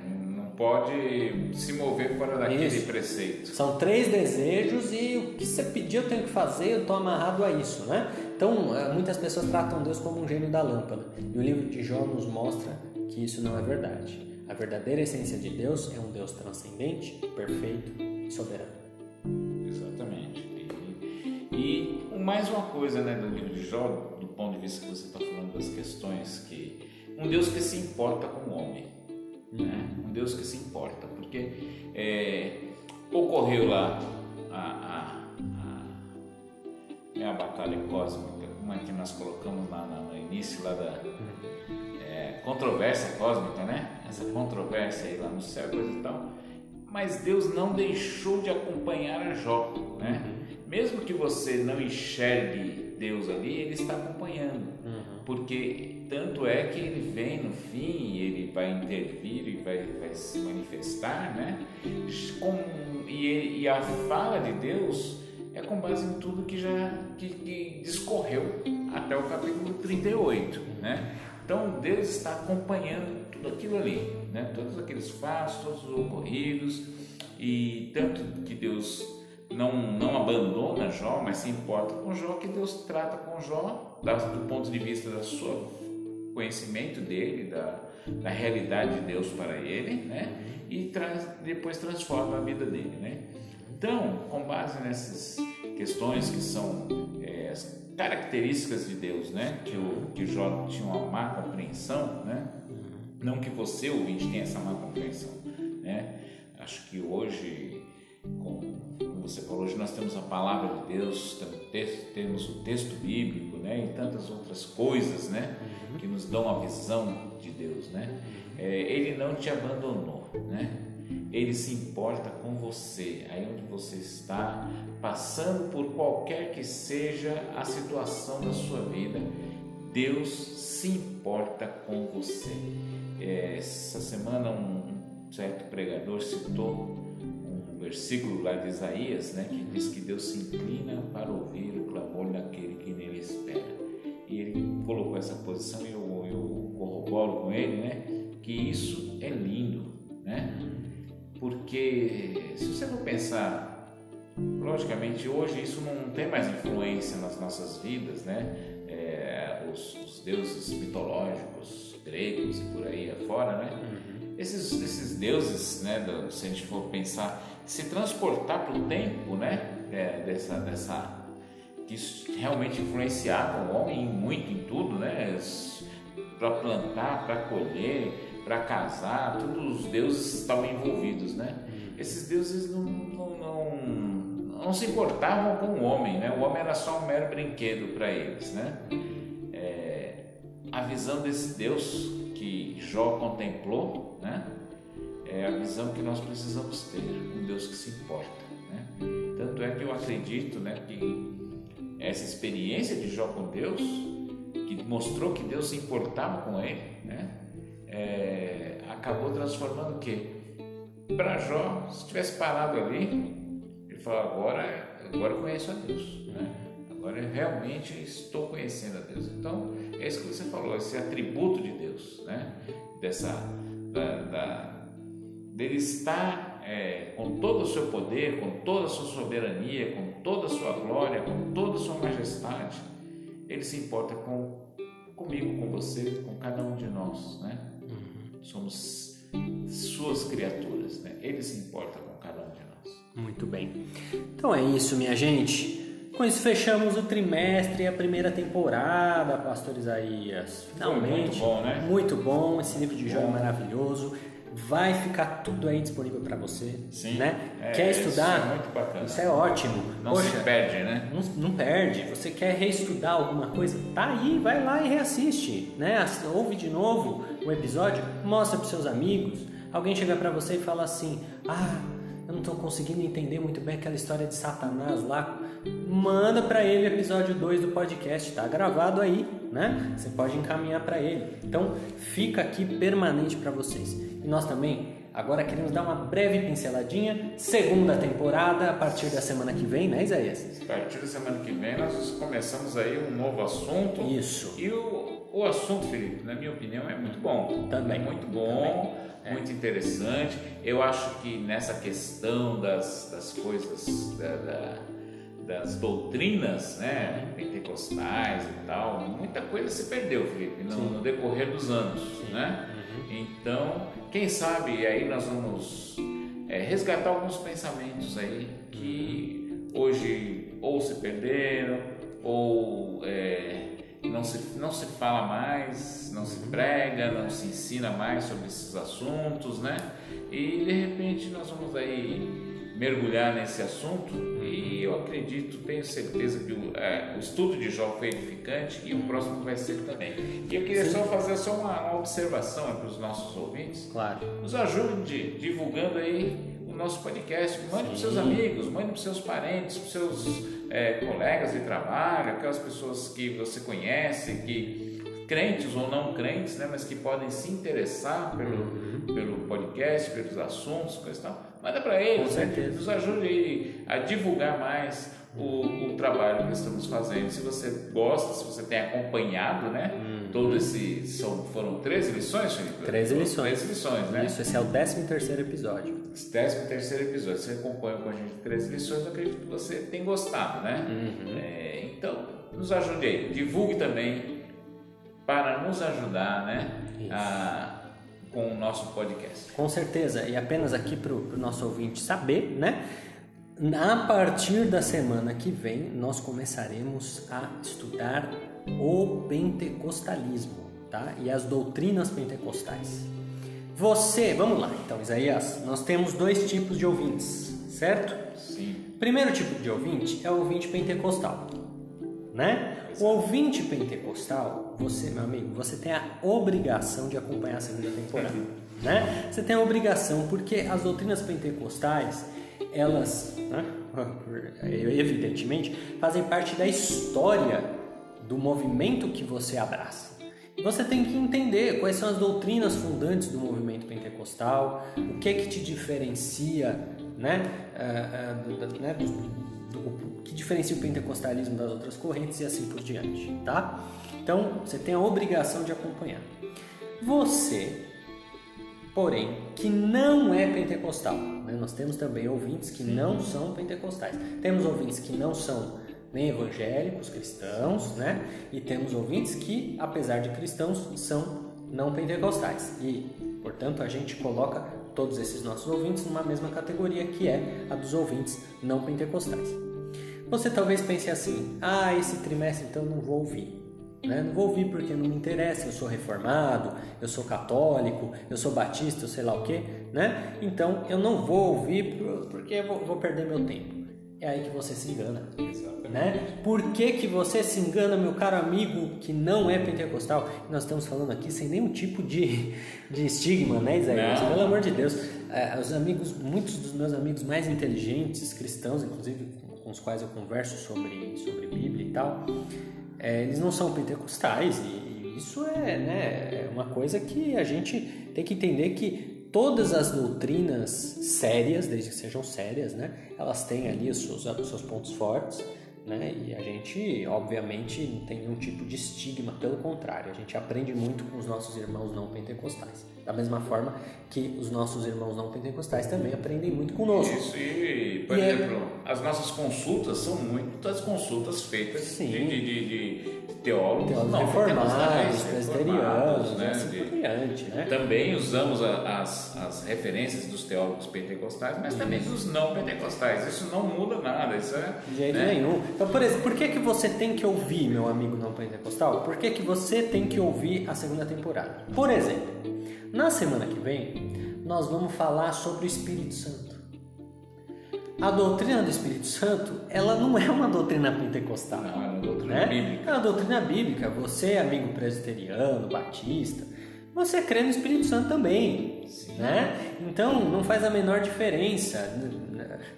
Pode se mover fora daquele Isso. preceito. São três desejos e o que você pedir eu tenho que fazer, eu estou amarrado a isso, né? Então, eh, muitas pessoas tratam Deus como um gênio da lâmpada. E o livro de Jó nos mostra que isso não é verdade. A verdadeira essência de Deus é um Deus transcendente, perfeito e soberano. Exatamente. E mais uma coisa né, do livro de Jó, do ponto de vista que você está falando das questões, que um Deus que se importa com o homem. Né? Um Deus que se importa, porque é, ocorreu lá a, a, a, é a batalha cósmica, como é que nós colocamos lá no, início lá da é, controvérsia cósmica, né? Essa controvérsia aí lá no céu, coisa e tal. Mas Deus não deixou de acompanhar a Jó, né? Mesmo que você não enxergue Deus ali, Ele está acompanhando, porque tanto é que Ele vem no fim, Ele vai intervir e vai, vai se manifestar, né? Com, e, e a fala de Deus é com base em tudo que já que, que discorreu até o capítulo 38, né? Então Deus está acompanhando tudo aquilo ali, né? Todos aqueles fatos, todos os ocorridos e tanto que Deus não não abandona Jó, mas se importa com Jó, que Deus trata com Jó do ponto de vista da sua conhecimento dele, da, da realidade de Deus para ele, né? E depois transforma a vida dele, né? Então, com base nessas questões que são é, as características de Deus, né? Que o que Jó tinha uma má compreensão, né? Não que você ouvinte tenha essa má compreensão, né? Acho que hoje, como você falou, hoje nós temos a palavra de Deus, temos o texto bíblico, né? E tantas outras coisas, né? Que nos dão a visão de Deus, né? É, ele não te abandonou, né? Ele se importa com você, aí onde você está, passando por qualquer que seja a situação da sua vida, Deus se importa com você. É, essa semana um certo pregador citou versículo lá de Isaías, né, que diz que Deus se inclina para ouvir o clamor daquele que nele espera. E ele colocou essa posição e eu, eu corroboro com ele, né, que isso é lindo, né? Porque se você for pensar, logicamente hoje isso não tem mais influência nas nossas vidas, né? É, os, os, deuses mitológicos gregos e por aí afora, né? Uhum. Esses, esses deuses, né? Se a gente for pensar, se transportar para o tempo, né? É, dessa, dessa que realmente influenciavam o homem muito em tudo, né? Para plantar, para colher, para casar, todos os deuses estavam envolvidos, né? Esses deuses não, não, não, não se importavam com o homem, né? O homem era só um mero brinquedo para eles, né? É, a visão desse Deus que Jó contemplou? É a visão que nós precisamos ter, um Deus que se importa, né? Tanto é que eu acredito, né, que essa experiência de Jó com Deus, que mostrou que Deus se importava com ele, né? é, acabou transformando o quê? Para Jó, se tivesse parado ali, ele falou: agora, agora eu conheço a Deus, né? agora eu realmente estou conhecendo a Deus. Então, é isso que você falou, esse atributo de Deus, né? Dessa, da, da, dele estar é, com todo o seu poder, com toda a sua soberania, com toda a sua glória, com toda a sua majestade, ele se importa com comigo, com você, com cada um de nós, né? somos suas criaturas, né? Ele se importa com cada um de nós. Muito bem. Então é isso, minha gente. Com isso fechamos o trimestre e a primeira temporada, Pastor Isaías. Finalmente. Foi muito bom, né? Muito bom. Esse livro de Jó é maravilhoso. Vai ficar tudo aí disponível para você, Sim. né? É, quer isso estudar? é muito bacana. Isso é ótimo. Não Poxa, se perde, né? não, não perde. Você quer reestudar alguma coisa? Tá aí, vai lá e reassiste, né? Ouve de novo o episódio, mostra para seus amigos. Alguém chega para você e fala assim: "Ah, eu não estou conseguindo entender muito bem aquela história de Satanás lá". Manda para ele o episódio 2 do podcast, tá gravado aí, né? Você pode encaminhar para ele. Então, fica aqui permanente para vocês. E nós também Agora queremos dar uma breve pinceladinha. Segunda temporada, a partir da semana que vem, né, Isaías? A partir da semana que vem nós começamos aí um novo assunto. Isso. E o, o assunto, Felipe, na minha opinião, é muito bom. Também. É muito bom, Também. Muito interessante. Eu acho que nessa questão das, das coisas, da, da, das doutrinas né, pentecostais e tal, muita coisa se perdeu, Felipe, no, no decorrer dos anos. Né? Uhum. Então, quem sabe aí nós vamos é, resgatar alguns pensamentos aí que hoje ou se perderam ou é, não, se, não se fala mais, não se prega, não se ensina mais sobre esses assuntos, né? E de repente nós vamos aí mergulhar nesse assunto e eu acredito, tenho certeza que o, é, o estudo de Jó foi edificante e o próximo vai ser também. E eu queria só fazer só uma, uma observação para os nossos ouvintes. Claro. Nos ajude divulgando aí o nosso podcast, mande para os seus amigos, mande para os seus parentes, para os seus é, colegas de trabalho, aquelas pessoas que você conhece, que crentes ou não crentes, né, mas que podem se interessar pelo, pelo podcast, pelos assuntos, coisa e tal. Manda para eles, né, nos ajude aí a divulgar mais o, o trabalho que estamos fazendo. Se você gosta, se você tem acompanhado, né, todo esse são foram 13 lições, Felipe? 13 lições. 13 lições, né? Isso, esse é o 13 terceiro episódio. Décimo terceiro episódio, você acompanha com a gente três lições, eu acredito que você tem gostado, né? Uhum. É, então, nos ajude aí, divulgue também para nos ajudar, né? A, com o nosso podcast. Com certeza, e apenas aqui para o nosso ouvinte saber, né? A partir da semana que vem, nós começaremos a estudar o pentecostalismo, tá? E as doutrinas pentecostais. Você, vamos lá, então, Isaías, nós temos dois tipos de ouvintes, certo? Sim. Primeiro tipo de ouvinte é o ouvinte pentecostal, né? O ouvinte pentecostal, você, meu amigo, você tem a obrigação de acompanhar a segunda temporada, né? Você tem a obrigação porque as doutrinas pentecostais, elas, né, (laughs) evidentemente, fazem parte da história do movimento que você abraça. Você tem que entender quais são as doutrinas fundantes do movimento pentecostal, o que que te diferencia, né, ah, ah, do, né, do- o que diferencia o pentecostalismo das outras correntes e assim por diante, tá? Então, você tem a obrigação de acompanhar. Você, porém, que não é pentecostal, né? nós temos também ouvintes que não são pentecostais. Temos ouvintes que não são nem evangélicos, cristãos, né? E temos ouvintes que, apesar de cristãos, são não pentecostais. E, portanto, a gente coloca todos esses nossos ouvintes numa mesma categoria que é a dos ouvintes não pentecostais. Você talvez pense assim: ah, esse trimestre então não vou ouvir. Né? Não vou ouvir porque não me interessa, eu sou reformado, eu sou católico, eu sou batista, eu sei lá o que, né? Então eu não vou ouvir por- porque eu vou perder meu tempo. É aí que você se engana. Né? Por que, que você se engana, meu caro amigo, que não é pentecostal? Nós estamos falando aqui sem nenhum tipo de, de estigma, né, Isaías? Pelo amor de Deus. É, os amigos, muitos dos meus amigos mais inteligentes, cristãos, inclusive com os quais eu converso sobre, sobre Bíblia e tal, é, eles não são pentecostais e isso é, né, é uma coisa que a gente tem que entender que todas as doutrinas sérias, desde que sejam sérias, né, elas têm ali os seus, os seus pontos fortes, né, e a gente, obviamente, não tem nenhum tipo de estigma, pelo contrário, a gente aprende muito com os nossos irmãos não pentecostais. Da mesma forma que os nossos irmãos não pentecostais também aprendem muito conosco. Isso, e, por E é- exemplo, as nossas consultas são muitas consultas feitas de, de, de, de teólogos, Teólogos não, reformados, presbiterianos, né, assim de- diante, né? Também usamos a- as, as referências dos teólogos pentecostais, mas também dos não pentecostais. Isso não muda nada. Isso é, De jeito né? nenhum. Então, por exemplo, por que, que você tem que ouvir, meu amigo não pentecostal? Por que, que você tem que ouvir a segunda temporada? Por exemplo, na semana que vem, nós vamos falar sobre o Espírito Santo. A doutrina do Espírito Santo, ela não é uma doutrina pentecostal. Não, é uma doutrina né? bíblica. É uma doutrina bíblica. Você, amigo presbiteriano, batista, você crê no Espírito Santo também, né? Então não faz a menor diferença.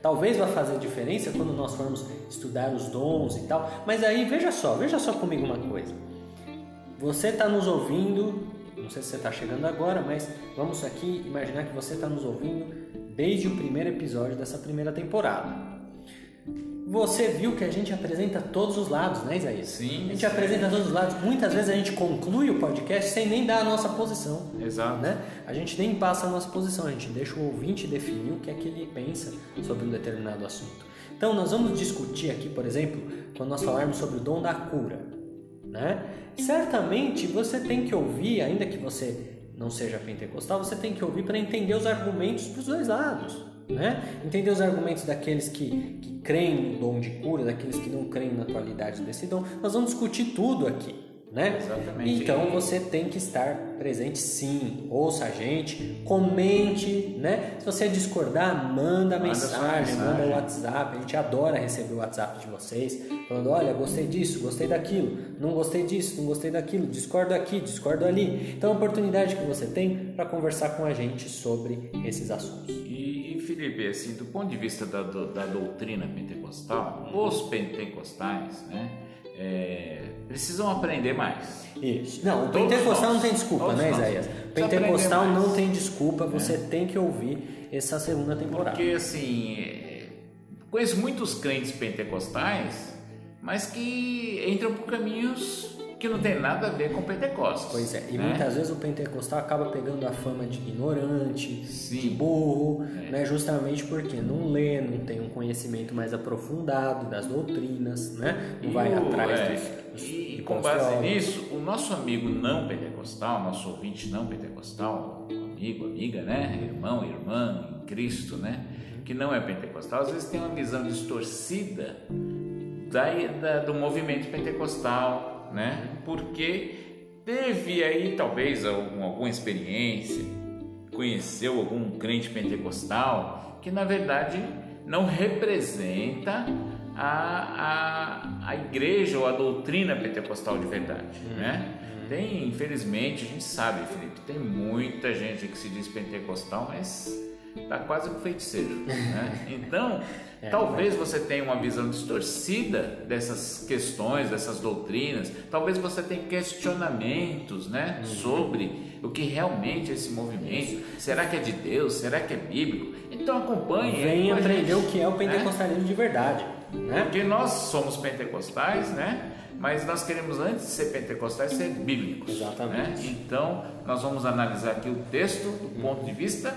Talvez vá fazer diferença quando nós formos estudar os dons e tal. Mas aí veja só, veja só comigo uma coisa. Você está nos ouvindo, não sei se você está chegando agora, mas vamos aqui imaginar que você está nos ouvindo desde o primeiro episódio dessa primeira temporada. você viu que a gente apresenta todos os lados, né, Isaías? Sim. A gente apresenta todos os lados. Muitas vezes a gente conclui o podcast sem nem dar a nossa posição. Exato. Né? A gente nem passa a nossa posição, a gente deixa o ouvinte definir o que é que ele pensa sobre um determinado assunto. Então, nós vamos discutir aqui, por exemplo, quando nós falarmos sobre o dom da cura. Né? Certamente você tem que ouvir, ainda que você não seja pentecostal, você tem que ouvir para entender os argumentos dos dois lados. Né? Entender os argumentos daqueles que, que creem no dom de cura, daqueles que não creem na atualidade desse dom. Nós vamos discutir tudo aqui. Né? Exatamente. Então você tem que estar presente sim. Ouça a gente, comente, né? Se você discordar, manda, Manda mensagem, sua manda mensagem. o WhatsApp. A gente adora receber o WhatsApp de vocês, falando: olha, gostei disso, gostei daquilo, não gostei disso, não gostei daquilo, discordo aqui, discordo ali. Então é uma oportunidade que você tem para conversar com a gente sobre esses assuntos. E, e, Felipe, assim, do ponto de vista da, da doutrina pentecostal, os pentecostais, né, é, precisam aprender mais. Isso. Não, o Todos pentecostal nós. não tem desculpa, Todos né. Isaías? Precisa Pentecostal não tem desculpa, você tem que ouvir essa segunda temporada. Porque, assim, é, conheço muitos crentes pentecostais, mas que entram por caminhos que não tem nada a ver com Pentecostes. Pois é, e né? muitas vezes o pentecostal acaba pegando a fama de ignorante, Sim. de burro, É. né? justamente porque não lê, não tem um conhecimento mais aprofundado das doutrinas, né? não E vai o- atrás é, dos, E com base nisso, o nosso amigo não pentecostal, nosso ouvinte não pentecostal, amigo, amiga, né? Irmão, irmã em Cristo, né? Que não é pentecostal, às vezes tem uma visão distorcida da, da- do movimento pentecostal, né? Porque teve aí talvez algum, alguma experiência, conheceu algum crente pentecostal que na verdade não representa a, a, a igreja ou a doutrina pentecostal de verdade, né? Tem, infelizmente, a gente sabe, Felipe, tem muita gente que se diz pentecostal, mas tá quase um feiticeiro, (laughs) né? Então, talvez você tenha uma visão distorcida dessas questões, dessas doutrinas. Talvez você tenha questionamentos, né, sobre o que realmente é esse movimento. Será que é de Deus? Será que é bíblico? Então acompanhe. Vem aprender gente, o que é o né? pentecostalismo de verdade. Né? Porque nós somos pentecostais, né? Mas nós queremos, antes de ser pentecostais, ser bíblicos. Exatamente. né? Então, nós vamos analisar aqui o texto do ponto de vista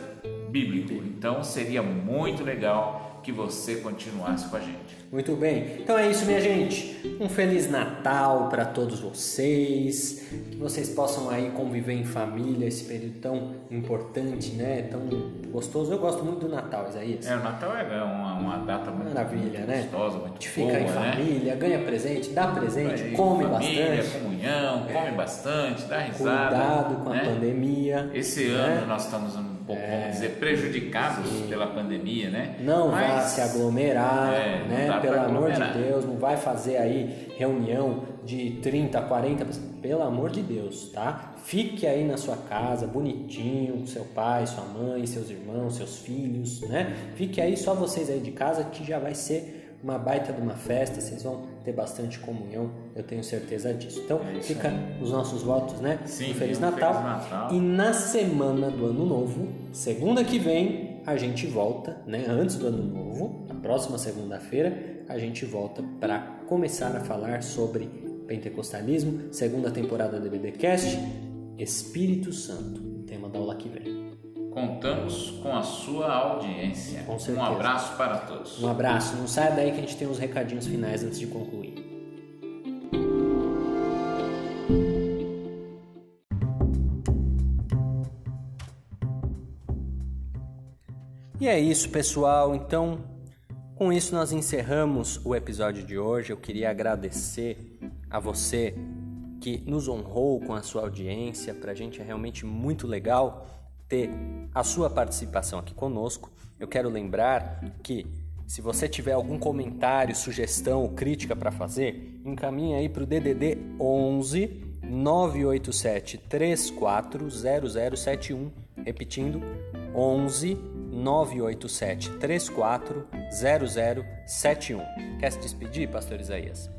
bíblico. Então, seria muito legal que você continuasse com a gente. Muito bem. Então é isso, minha gente. Um feliz Natal para todos vocês. Que vocês possam aí conviver em família esse período tão importante, né? Tão gostoso. Eu gosto muito do Natal, Isaías. É, o Natal é uma, uma data muito, Maravilha, muito né? gostosa, A muito fica boa, em né? família, ganha presente, dá presente, Aí, come família, bastante. comunhão, come bastante, dá risada. Cuidado com a né? pandemia. Esse né? ano nós estamos um pouco, vamos dizer, prejudicados pela pandemia, né? Não vá Mas- se aglomerar, É, né? Pelo amor de. Deus, não vai fazer aí reunião de 30, 40 pessoas. Pelo amor de Deus, tá? Fique aí na sua casa, bonitinho, com seu pai, sua mãe, seus irmãos, seus filhos, né? Fique aí só vocês aí de casa que já vai ser uma baita de uma festa, vocês vão ter bastante comunhão, eu tenho certeza disso. Então, É fica os nossos votos, né? Sim, um Feliz Natal. Feliz Natal. E na semana do Ano Novo, segunda que vem, a gente volta, né? Antes do Ano Novo, na próxima segunda-feira, a gente volta para começar a falar sobre pentecostalismo, segunda temporada do BDcast, Espírito Santo, tema da aula que vem. Contamos com a sua audiência. Com um certeza. abraço para todos. Um abraço, não saia daí que a gente tem uns recadinhos finais antes de concluir. E é isso, pessoal. Então, com isso nós encerramos o episódio de hoje. Eu queria agradecer a você que nos honrou com a sua audiência. Para a gente é realmente muito legal ter a sua participação aqui conosco. Eu quero lembrar que se você tiver algum comentário, sugestão ou crítica para fazer, encaminhe aí para o DDD 11 987 340071, repetindo 11 987 340071. Quer se despedir, pastor Isaías?